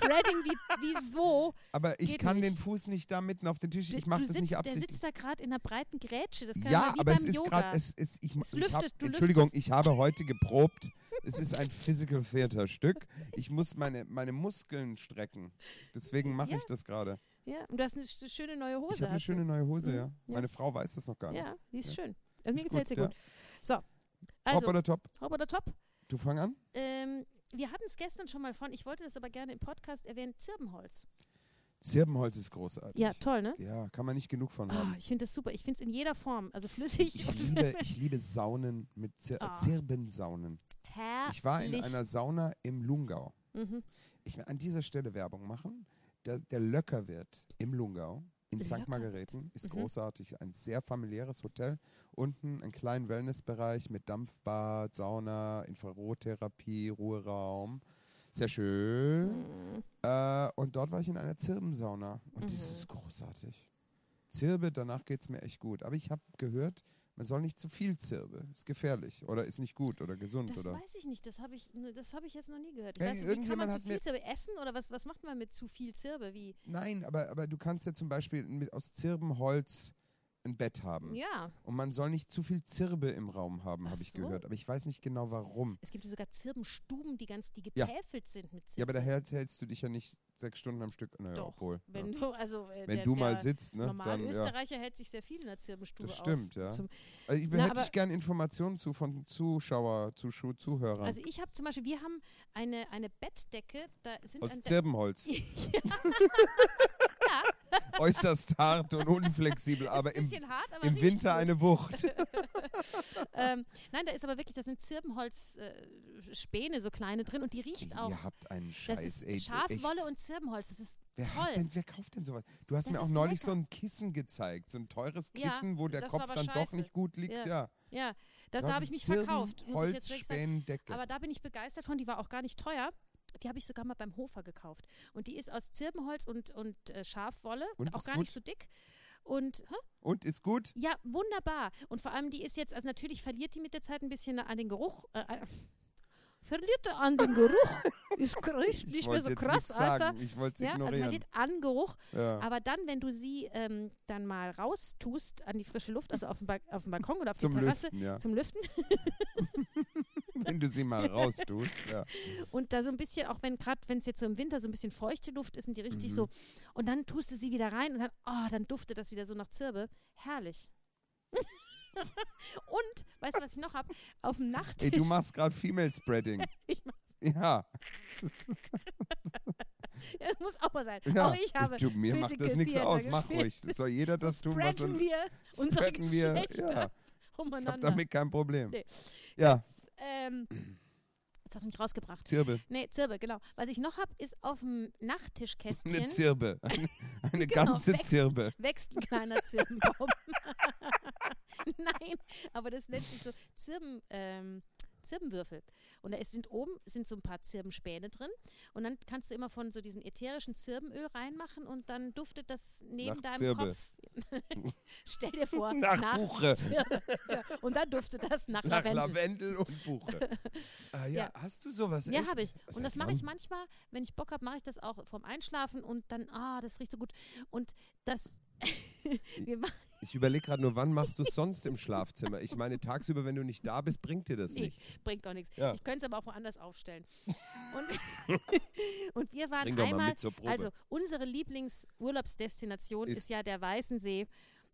Manspreading wie, wie so. Aber ich kann den nicht. Fuß nicht da mitten auf den Tisch. Ich mache das sitzt, nicht der absichtlich. sitzt da gerade in einer breiten Grätsche. Das kann Ja, wie aber beim es ist Yoga. gerade, es ist, ich, Es ich hab, lüftet, Entschuldigung, lüftest. ich habe heute geprobt. es ist ein Physical Theater Stück. Ich muss meine, meine Muskeln strecken. Deswegen mache Ja. ich das gerade. ja, und du hast eine sch- schöne neue Hose. Ich habe eine schöne neue Hose, Mhm, ja. ja. Meine Frau weiß das noch gar nicht. Ja, die ist schön. Mir gefällt sie gut, gut. So, also, oder top? hopp oder top. Du fang an. Ähm, wir hatten es gestern schon mal von, ich wollte das aber gerne im Podcast erwähnen, Zirbenholz. Zirbenholz ist großartig. Ja, toll, ne? Ja, kann man nicht genug von haben. ich finde das super. Ich finde es in jeder Form. Also flüssig Ich liebe, ich liebe Saunen mit Zir Ah. Zirbensaunen. herrlich. Ich war in einer Sauna im Lungau. Mhm. Ich will an dieser Stelle Werbung machen. Der, der Löckerwirt im Lungau in St. Margareten ist Mhm. großartig. Ein sehr familiäres Hotel. Unten einen kleinen Wellnessbereich mit Dampfbad, Sauna, Infrarottherapie, Ruheraum. Sehr schön. Mhm. Äh, und dort war ich in einer Zirbensauna. Und das Mhm. ist großartig. Zirbe, danach geht es mir echt gut. Aber ich habe gehört, man soll nicht zu viel Zirbe. Ist gefährlich oder ist nicht gut oder gesund. Das oder weiß ich nicht. Das habe ich, das habe ich jetzt noch nie gehört. Ich weiß nicht, wie kann man zu viel Zirbe essen oder was, was macht man mit zu viel Zirbe? Wie? Nein, aber, aber du kannst ja zum Beispiel mit, aus Zirbenholz ein Bett haben. Ja, Und man soll nicht zu viel Zirbe im Raum haben, habe ich so. gehört. Aber ich weiß nicht genau warum. es gibt ja sogar Zirbenstuben, die ganz, die Ja. getäfelt sind mit Ja, Zirben. aber daher hältst du dich ja nicht sechs Stunden am Stück. Naja, Doch, obwohl. Wenn ja. du, also, äh, Wenn der, du mal sitzt, ne? normale Dann, ja. Österreicher hält sich sehr viel in der Zirbenstube Das stimmt, auf. ja. Zum, Also ich Na, hätte ich gern Informationen zu von Zuschauer, Zuschau, Zuhörern. also ich habe zum Beispiel, wir haben eine, eine Bettdecke, da sind aus ein, Zirbenholz. ja, Äußerst hart und unflexibel, aber im, hart, aber im Winter gut. eine Wucht. Ähm, nein, da ist aber wirklich, da sind Zirbenholz-Späne, äh, so kleine drin und die riecht auch. Ihr habt einen Das Scheiß, ist ey. Schafwolle echt. und Zirbenholz, das ist Wer, toll. denn, wer kauft denn sowas? Du hast Das mir auch neulich lecker. so ein Kissen gezeigt, so ein teures Ja, Kissen, wo der das Kopf dann doch scheiße. nicht gut liegt. Ja. Ja, Ja, das, da habe ich mich verkauft. Muss ich jetzt wirklich sagen. Holzspänendecke. Aber da bin ich begeistert von, die war auch gar nicht teuer. Die habe ich sogar mal beim Hofer gekauft. Und die ist aus Zirbenholz und, und äh, Schafwolle, Und auch gar gut? nicht so dick. Und hä? Und ist gut? ja, wunderbar. Und vor allem, die ist jetzt, also natürlich verliert die mit der Zeit ein bisschen an den Geruch. Äh, äh, verliert er an den Geruch. ist riecht Ich nicht mehr so krass, Alter. Ich wollte es Ja, also ignorieren. verliert an Geruch. ja. Aber dann, wenn du sie ähm, dann mal raustust an die frische Luft, also auf dem, ba auf dem Balkon oder auf die Terrasse, Lüften, ja. zum Lüften Wenn du sie mal raustust. Ja. und da so ein bisschen, auch wenn gerade, wenn es jetzt so im Winter so ein bisschen feuchte Luft ist und die richtig Mhm. so, und dann tust du sie wieder rein und dann, oh, dann duftet das wieder so nach Zirbe. Herrlich. und, weißt du, was ich noch habe? Auf dem Nachttisch. Ey, du machst gerade Female Spreading. Ich mach- Ja, Ja, das muss auch mal sein. ja. Auch ich habe du, mir macht das Physical nichts Theater aus. Mach gespielt. ruhig. Soll jeder das tun, was wir unsere spreaden wir. Geschlechter Ja, ich habe umeinander. damit kein Problem. Nee. Ja, Ähm, jetzt hast du mich rausgebracht. Zirbe. Nee, Zirbe, genau. Was ich noch habe, ist auf dem Nachttischkästchen Eine Zirbe. Eine, eine Genau, ganze wächst- Zirbe. wächst ein kleiner Zirbenbaum. Nein, aber das nennt sich so Zirben, ähm, Zirbenwürfel. Und da ist, sind oben sind so ein paar Zirbenspäne drin. Und dann kannst du immer von so diesem ätherischen Zirbenöl reinmachen und dann duftet das neben Nach deinem Zirbe. Kopf. Stell dir vor, Nach Buche. Zirbe. Und dann duftet das nach, Nach Lavendel. Lavendel und Buche. Ah, ja. Ja. hast du sowas? Ja, habe ich. Und das mache ich manchmal, wenn ich Bock habe, mache ich das auch vorm Einschlafen und dann, ah, das riecht so gut. Und das, Ich überlege gerade nur, wann machst du es sonst im Schlafzimmer? Ich meine, tagsüber, wenn du nicht da bist, bringt dir das Nee, nichts. bringt doch nichts. Ja. Ich könnte es aber auch woanders aufstellen. Und, und wir waren Bring einmal, also unsere Lieblingsurlaubsdestination ist, Ist- ja der Weißensee.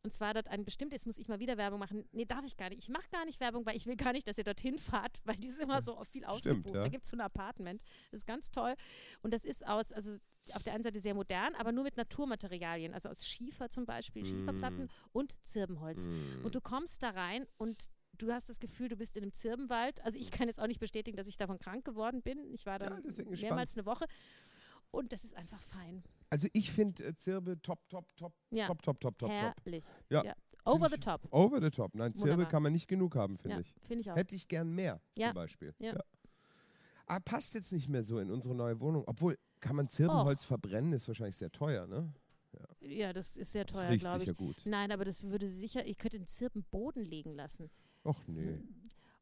Und zwar dort ein bestimmtes, jetzt muss ich mal wieder Werbung machen. Nee, darf ich gar nicht. Ich mache gar nicht Werbung, weil ich will gar nicht, dass ihr dorthin fahrt, weil die ist immer so viel ausgebucht. ja. Da gibt es so ein Apartment. Das ist ganz toll. Und das ist aus, also auf der einen Seite sehr modern, aber nur mit Naturmaterialien. Also aus Schiefer zum Beispiel, Schieferplatten und Zirbenholz. Mm. Und du kommst da rein und du hast das Gefühl, du bist in einem Zirbenwald. Also ich kann jetzt auch nicht bestätigen, dass ich davon krank geworden bin. Ich war Ja, deswegen gespannt. mehrmals eine Woche. Und das ist einfach fein. Also ich finde äh, Zirbe top, top, top, Ja. top, top, top, top, top. Herrlich. Ja. Over the top. Over the top. Nein, Zirbe Wunderbar. kann man nicht genug haben, finde Ja, ich. finde ich auch. Hätte ich gern mehr, Ja. zum Beispiel. Ja. Ah, passt jetzt nicht mehr so in unsere neue Wohnung. Obwohl, kann man Zirbenholz verbrennen, ist wahrscheinlich sehr teuer, ne? Ja, das ist sehr teuer, glaube ich. sicher gut. Nein, aber das würde sicher, ich könnte einen Zirbenboden legen lassen. Och nee.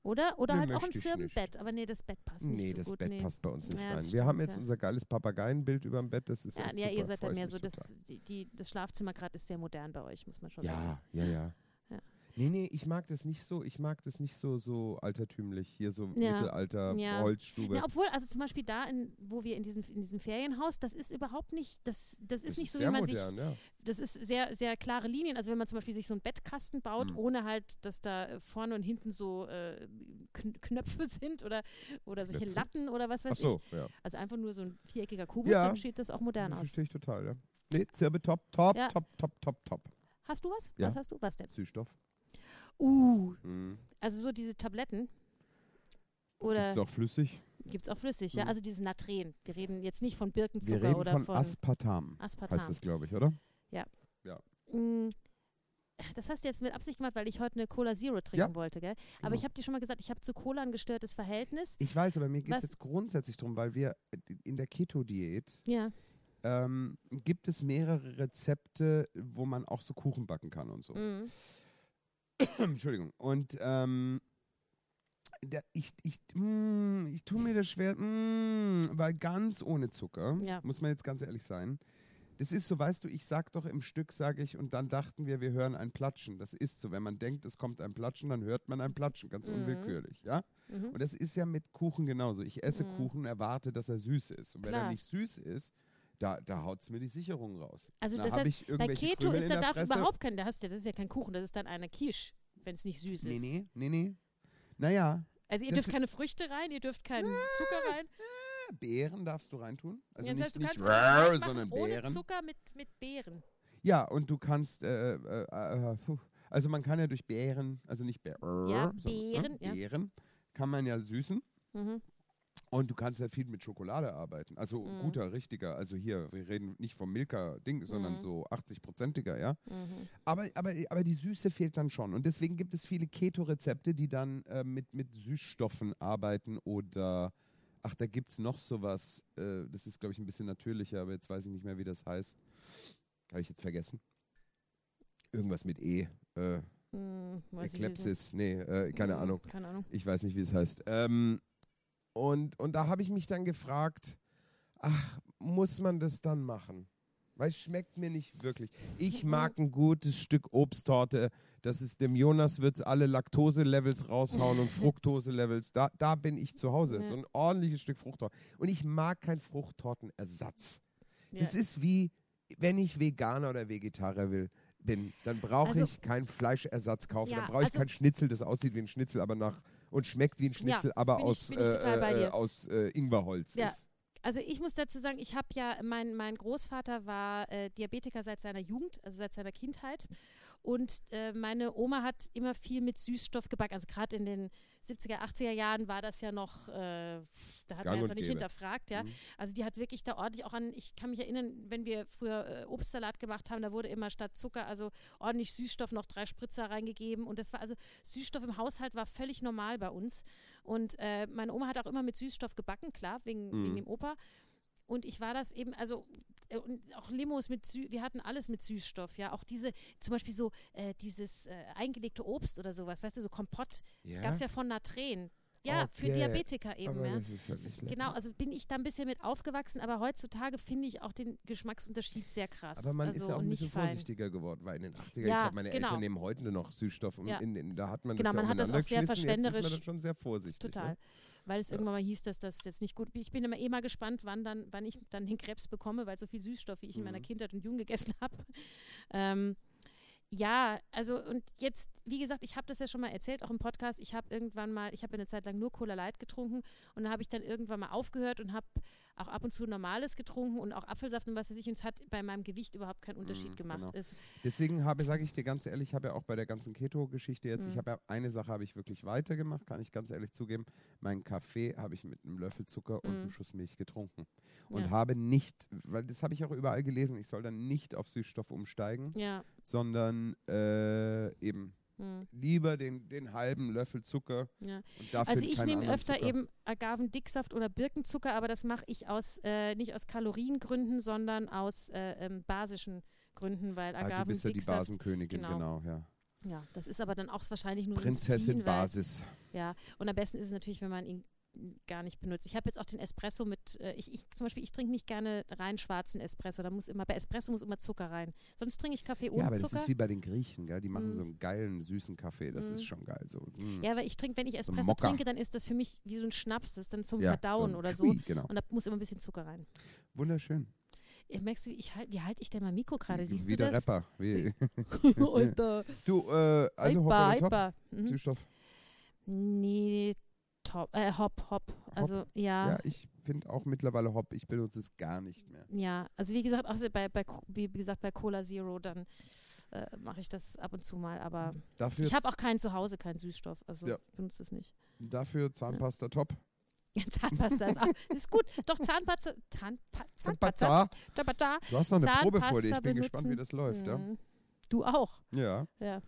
Oder, oder Nee, halt auch ein. Zirbenbett. Aber nee, das Bett passt nicht Nee, so das gut. Bett nee. passt bei uns nicht Ja, rein. Wir haben stimmt, jetzt ja. unser geiles Papageienbild über dem Bett. Das ist Ja, echt ja super, ihr seid ich mehr so, das, die, das Schlafzimmer gerade ist sehr modern bei euch, muss man schon sagen. Ja, ja, ja. Ja. Nee, nee, ich mag das nicht so, ich mag das nicht so, so altertümlich, hier so Ja. Mittelalter, Ja. Holzstube. Ja, obwohl, also zum Beispiel da, in, wo wir in diesem, in diesem Ferienhaus, das ist überhaupt nicht, das, das ist Das nicht so, sehr wie man modern, ja. sich, das ist sehr, sehr klare Linien. Also wenn man zum Beispiel sich so einen Bettkasten baut, Mhm. ohne halt, dass da vorne und hinten so äh, Kn Knöpfe sind oder, oder solche Knöpfe? Latten oder was weiß Ach so, ich. ja. Also einfach nur so ein viereckiger Kubus, Ja. dann steht das auch modern aus. Verstehe ich total, ja. Nee, Zirbe top, top, Ja. top, top, top, top. Hast du was? Ja. Was hast du? Was denn? Süßstoff. Uh, Mhm. also so diese Tabletten. Oder Ist auch flüssig. gibt es auch flüssig, ja? Mhm. Also diese Natren. Wir reden jetzt nicht von Wir Birkenzucker reden oder von, von, Aspartam, Aspartam. heißt das, glaube ich, oder? Mm, Das hast du jetzt mit Absicht gemacht, weil ich heute eine Cola Zero trinken wollte, gell? Aber Genau. ich habe dir schon mal gesagt, ich habe zu Cola ein gestörtes Verhältnis. Ich weiß, aber mir geht es jetzt grundsätzlich darum, weil wir in der Keto-Diät Ja. ähm, gibt es mehrere Rezepte, wo man auch so Kuchen backen kann und so. Mm. Entschuldigung. Und ähm, der, ich, ich, mm, ich tue mir das schwer, mm, weil ganz ohne Zucker, Ja. muss man jetzt ganz ehrlich sein. Das ist so, weißt du, ich sag doch im Stück, sage ich, und dann dachten wir, wir hören ein Platschen. Das ist so, wenn man denkt, es kommt ein Platschen, dann hört man ein Platschen, ganz Mhm. unwillkürlich, ja? Mhm. Und das ist ja mit Kuchen genauso. Ich esse Mhm. Kuchen, erwarte, dass er süß ist. Und wenn Klar. er nicht süß ist, da, da haut es mir die Sicherung raus. Also da das heißt, Bei Keto Krümel ist da darf Fresse. überhaupt kein, da hast du, das ist ja kein Kuchen, das ist dann eine Quiche, wenn es nicht süß Nee, ist. nee, nee, nee. Naja, Also ihr dürft keine Früchte rein, ihr dürft keinen Zucker rein. Beeren darfst du reintun. Also Ja, das nicht, heißt, du nicht kannst rrr, was reinmachen sondern ohne Beeren. Zucker mit, mit Beeren. Ja, und du kannst, äh, äh, äh, also man kann ja durch Beeren, also nicht Beeren, Ja, sondern, Beeren, ne, ja. Beeren, kann man ja süßen. Mhm. Und du kannst halt viel mit Schokolade arbeiten. Also Mhm. guter, richtiger. Also hier, wir reden nicht vom Milka-Ding, sondern Mhm. so 80-prozentiger, ja. Mhm. Aber, aber, aber die Süße fehlt dann schon. Und deswegen gibt es viele Keto-Rezepte, die dann äh, mit, mit Süßstoffen arbeiten oder, ach, da gibt es noch sowas, äh, das ist, glaube ich, ein bisschen natürlicher, aber jetzt weiß ich nicht mehr, wie das heißt. Habe ich jetzt vergessen. Irgendwas mit E. Äh, Hm. Eklepsis. Nee, äh, keine Hm, Ahnung. Keine Ahnung. Ich weiß nicht, wie es heißt. Ähm, und, und da habe ich mich dann gefragt, ach, muss man das dann machen? Weil es schmeckt mir nicht wirklich. Ich mag ein gutes Stück Obsttorte. Das ist dem Jonas wird's alle Laktose-Levels raushauen und Fructose-Levels. Da, da bin ich zu Hause. Ja. So ein ordentliches Stück Fruchttorte. Und ich mag keinen Fruchttortenersatz. Ja. Das ist wie, wenn ich Veganer oder Vegetarier will, bin, dann brauche Also- ich keinen Fleischersatz kaufen. Ja, dann brauche ich also- kein Schnitzel, das aussieht wie ein Schnitzel, aber nach und schmeckt wie ein Schnitzel, aber bin ich- aus, ich äh, äh, aus äh, Ingwerholz Ja. ist. Also ich muss dazu sagen, ich habe ja, mein, mein Großvater war äh, Diabetiker seit seiner Jugend, also seit seiner Kindheit. Und äh, meine Oma hat immer viel mit Süßstoff gebacken. Also gerade in den 70er, 80er Jahren war das ja noch, äh, da hat Gang man es und noch nicht gäbe. hinterfragt, ja. Mhm. Also die hat wirklich da ordentlich auch an, ich kann mich erinnern, wenn wir früher äh, Obstsalat gemacht haben, da wurde immer statt Zucker, also ordentlich Süßstoff noch drei Spritzer reingegeben. Und das war also, Süßstoff im Haushalt war völlig normal bei uns. Und äh, meine Oma hat auch immer mit Süßstoff gebacken, klar, wegen, Mhm. wegen dem Opa. Und ich war das eben, also und auch Limos mit Sü wir hatten alles mit Süßstoff, ja. Auch diese, zum Beispiel so äh, dieses äh, eingelegte Obst oder sowas, weißt du, so Kompott, Ja, gab es ja von Natren. Ja, für Okay, Diabetiker eben, aber ja. das ist halt nicht lecker. Genau, also bin ich da ein bisschen mit aufgewachsen, aber heutzutage finde ich auch den Geschmacksunterschied sehr krass. Aber man also, ist ja auch ein nicht bisschen fein. vorsichtiger geworden, weil in den 80er, ich Ja, glaube, meine genau. Eltern nehmen heute nur noch Süßstoff und Ja. in, in, da hat man Genau, das ja man hat das auch sehr geschmissen, Jetzt ist man verschwenderisch. schon sehr vorsichtig. Total. Ne? Weil es Ja. irgendwann mal hieß, dass das jetzt nicht gut Ich bin immer eh mal gespannt, wann, dann, wann ich dann den Krebs bekomme, weil so viel Süßstoff, wie ich in meiner Mhm. Kindheit und Jugend gegessen habe. Ähm, ja, also und jetzt, wie gesagt, ich habe das ja schon mal erzählt, auch im Podcast. Ich habe irgendwann mal, ich habe eine Zeit lang nur Cola Light getrunken und dann habe ich dann irgendwann mal aufgehört und habe auch ab und zu Normales getrunken und auch Apfelsaft und was weiß ich. Und es hat bei meinem Gewicht überhaupt keinen Unterschied Mhm, gemacht. genau. Es, Deswegen habe, sage ich dir ganz ehrlich, ich habe ja auch bei der ganzen Keto-Geschichte jetzt, ich Mhm. habe ja eine Sache habe ich wirklich weitergemacht, kann ich ganz ehrlich zugeben. Meinen Kaffee habe ich mit einem Löffel Zucker und einem Mhm. Schuss Milch getrunken. Und Ja. habe nicht, weil das habe ich auch überall gelesen, ich soll dann nicht auf Süßstoff umsteigen, ja. sondern äh, eben hm, lieber den, den halben Löffel Zucker ja. Also ich nehme öfter Zucker. eben Agavendicksaft oder Birkenzucker, aber das mache ich aus äh, nicht aus Kaloriengründen, sondern aus äh, ähm, basischen Gründen, weil Ah, du bist ja die Agavendicksaft Basenkönigin, genau. genau, ja. Ja, das ist aber dann auch wahrscheinlich nur Prinzessin weil- Basis. Ja, und am besten ist es natürlich, wenn man ihn gar nicht benutzt. Ich habe jetzt auch den Espresso mit, äh, ich, ich zum Beispiel, ich trinke nicht gerne rein schwarzen Espresso. Da muss immer, bei Espresso muss immer Zucker rein. Sonst trinke ich Kaffee ohne Ja, aber das Zucker. ist wie bei den Griechen, gell? Die machen Mm. so einen geilen, süßen Kaffee. Das Mm. ist schon geil. So. mm. ja, weil ich trinke, wenn ich Espresso Mokka. trinke, dann ist das für mich wie so ein Schnaps. Das ist dann zum Ja, Verdauen ein oder so. Cui, Genau. Und da muss immer ein bisschen Zucker rein. Wunderschön. Ja, merkst du, wie, ich halt, wie halte ich denn mein Mikro gerade? Siehst wie du der das? Rapper. Wie, Alter. du, äh, also Hyper, oder Top? hyper. Mhm. Süßstoff. Nee, top, äh, Hop, Hop. Also, ja. Ja, ich finde auch mittlerweile Hop. Ich benutze es gar nicht mehr. Ja, also wie gesagt, auch bei, bei, wie gesagt, bei Cola Zero, dann äh, mache ich das ab und zu mal. Aber Dafür, ich habe auch keinen zu Hause, keinen Süßstoff. Also Ja. ich benutze es nicht. dafür Zahnpasta Top. Ja, Zahnpasta ist, auch, ist gut. Doch, Zahnpasta, Zahnpa, Zahnpasta, Zahnpasta. Zahnpasta. Du hast noch eine Probe vor dir. Ich Zahnpasta bin gespannt, wie benutzen. das läuft. Ja. Mhm. Du auch, ja. ja.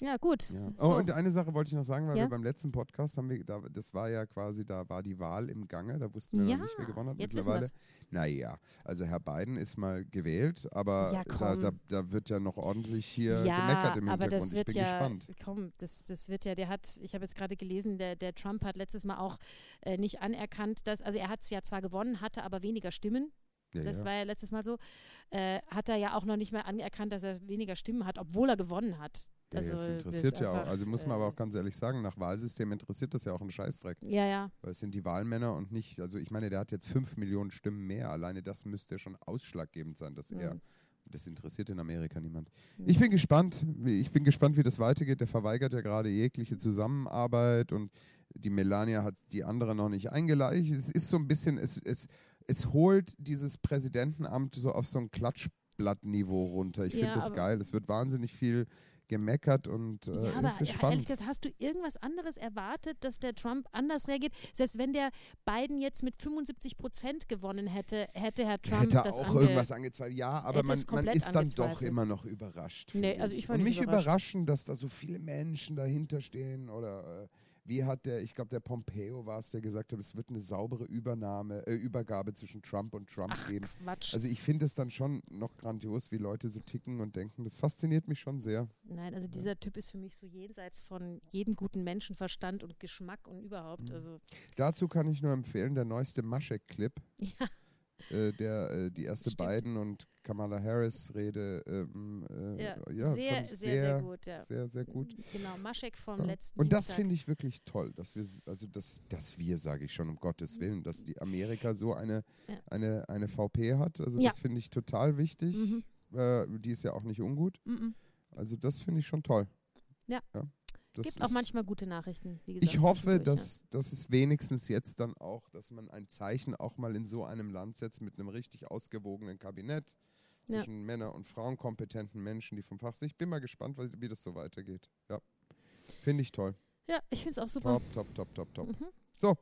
Ja, gut. Ja. So. Oh, und eine Sache wollte ich noch sagen, weil Ja? wir beim letzten Podcast haben wir, da, das war ja quasi, da war die Wahl im Gange, da wussten wir Ja, noch nicht, wer gewonnen hat jetzt mittlerweile. Naja, also Herr Biden ist mal gewählt, aber da, da, da wird ja noch ordentlich hier ja, gemeckert im aber Hintergrund. das ich wird bin ja, gespannt. komm, das, das wird ja, der hat, ich habe jetzt gerade gelesen, der, der Trump hat letztes Mal auch äh, nicht anerkannt, dass, also er hat es ja zwar gewonnen, hatte aber weniger Stimmen. Ja, Das ja. war ja letztes Mal so. Äh, hat er ja auch noch nicht mal anerkannt, dass er weniger Stimmen hat, obwohl er gewonnen hat. Ja, Also, ja, das das interessiert ist ja auch. einfach, Also muss man aber äh, auch ganz ehrlich sagen, nach Wahlsystem interessiert das ja auch einen Scheißdreck. Ja, ja. Weil es sind die Wahlmänner und nicht, also ich meine, der hat jetzt fünf Millionen Stimmen mehr. Alleine das müsste ja schon ausschlaggebend sein, dass er. Mhm. Das interessiert in Amerika niemand. Mhm. Ich bin gespannt. wie- Ich bin gespannt, wie das weitergeht. Der verweigert ja gerade jegliche Zusammenarbeit und die Melania hat die andere noch nicht eingeladen. Es ist so ein bisschen, es, es, es holt dieses Präsidentenamt so auf so ein Klatschblattniveau runter. Ich finde Ja, das aber- geil. Es wird wahnsinnig viel gemeckert und äh, Ja, aber es ist ja, ehrlich spannend. gesagt, hast du irgendwas anderes erwartet, dass der Trump anders reagiert? Selbst wenn der Biden jetzt mit 75 Prozent gewonnen hätte, hätte Herr Trump Hätte das auch ange irgendwas angezweifelt. Ja, aber man, man ist dann doch immer noch überrascht. Nee, also ich Und mich überrascht. überraschen, dass da so viele Menschen dahinter stehen oder äh, wie hat der, ich glaube der Pompeo war es, der gesagt hat, es wird eine saubere Übernahme, äh, Übergabe zwischen Trump und Trump Ach, geben. Quatsch. Also ich finde es dann schon noch grandios, wie Leute so ticken und denken. Das fasziniert mich schon sehr. Nein, also dieser Typ ist für mich so jenseits von jedem guten Menschenverstand und Geschmack und überhaupt. Mhm. Also Dazu kann ich nur empfehlen, der neueste Maschek-Clip, ja, äh, der äh, die erste Stimmt. Biden und Kamala Harris Rede, ähm, äh, ja, ja, sehr, sehr, sehr gut. Ja. sehr, sehr gut. Genau, Maschek vom Ja. letzten Und das Dienstag. finde ich wirklich toll, dass wir, also dass, dass wir, sage ich schon, um Gottes Willen, dass die Amerika so eine, Ja. eine, eine VP hat. Also das finde ich total wichtig. Mhm. Äh, die ist ja auch nicht ungut. Mhm. Also das finde ich schon toll. Ja. Das Gibt auch manchmal gute Nachrichten, wie gesagt. Ich hoffe, dass, dass es wenigstens jetzt dann auch, dass man ein Zeichen auch mal in so einem Land setzt mit einem richtig ausgewogenen Kabinett Ja. zwischen Männer- und Frauenkompetenten Menschen, die vom Fach sind. Ich bin mal gespannt, wie das so weitergeht. Ja. Finde ich toll. Ja, ich finde es auch super. Top, top, top, top, top. Mhm. So,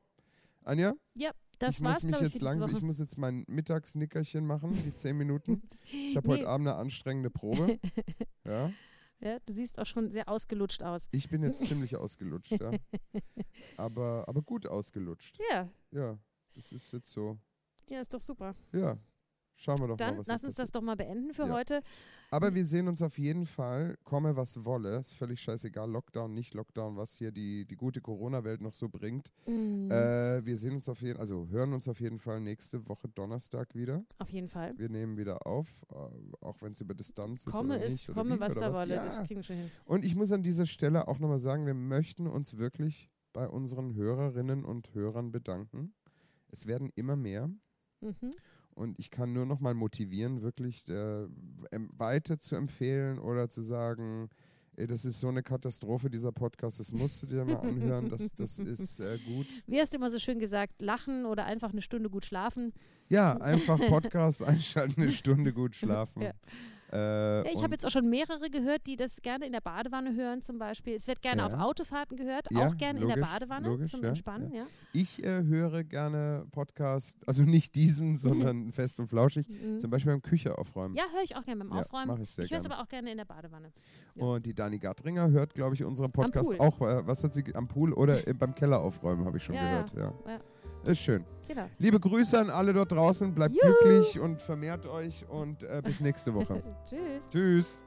Anja, Ja, das ich war's, muss mich ich, jetzt langsam, ich muss jetzt mein Mittagsnickerchen machen, die zehn Minuten. Ich habe Nee. heute Abend eine anstrengende Probe. Ja, Ja, du siehst auch schon sehr ausgelutscht aus. ich bin jetzt ziemlich ausgelutscht, ja. Aber, aber gut ausgelutscht. Ja, Ja, das ist jetzt so. ja, ist doch super. Ja, schauen wir doch Dann mal, was lass uns das doch mal beenden für Ja. heute. Aber wir sehen uns auf jeden Fall, komme was wolle. Ist völlig scheißegal, Lockdown, nicht Lockdown, was hier die, die gute Corona-Welt noch so bringt. Mhm. Äh, wir sehen uns auf jeden also hören uns auf jeden Fall nächste Woche Donnerstag wieder. Auf jeden Fall. Wir nehmen wieder auf, äh, auch wenn es über Distanz ist. Komme oder ist, nicht, oder komme, wie, was da wolle. Ja. Das kriegen wir schon hin. Und ich muss an dieser Stelle auch nochmal sagen, wir möchten uns wirklich bei unseren Hörerinnen und Hörern bedanken. Es werden immer mehr. Mhm. Und ich kann nur noch mal motivieren, wirklich äh, weiter zu empfehlen oder zu sagen, ey, das ist so eine Katastrophe, dieser Podcast, das musst du dir mal anhören, das, das ist äh, gut. Wie hast du immer so schön gesagt, lachen oder einfach eine Stunde gut schlafen. Ja, einfach Podcast einschalten, eine Stunde gut schlafen. Ja. Äh, ich habe jetzt auch schon mehrere gehört, die das gerne in der Badewanne hören zum Beispiel. Es wird gerne Ja. auf Autofahrten gehört, Ja, auch gerne in der logisch, Badewanne logisch, zum ja, Entspannen. Ich äh, höre gerne Podcast, also nicht diesen, sondern fest und flauschig, Mhm. zum Beispiel beim Küche aufräumen. Ja, höre ich auch gerne beim Aufräumen. ich sehr ich höre es aber auch gerne in der Badewanne. Und die Dani Gadringer hört, glaube ich, unseren Podcast auch. Äh, was hat sie am Pool oder äh, beim Keller aufräumen, habe ich schon gehört. Ja. Ja. Ist schön. Genau. Liebe Grüße an alle dort draußen. Bleibt Juhu. glücklich und vermehrt euch und äh, bis nächste Woche. Tschüss. Tschüss.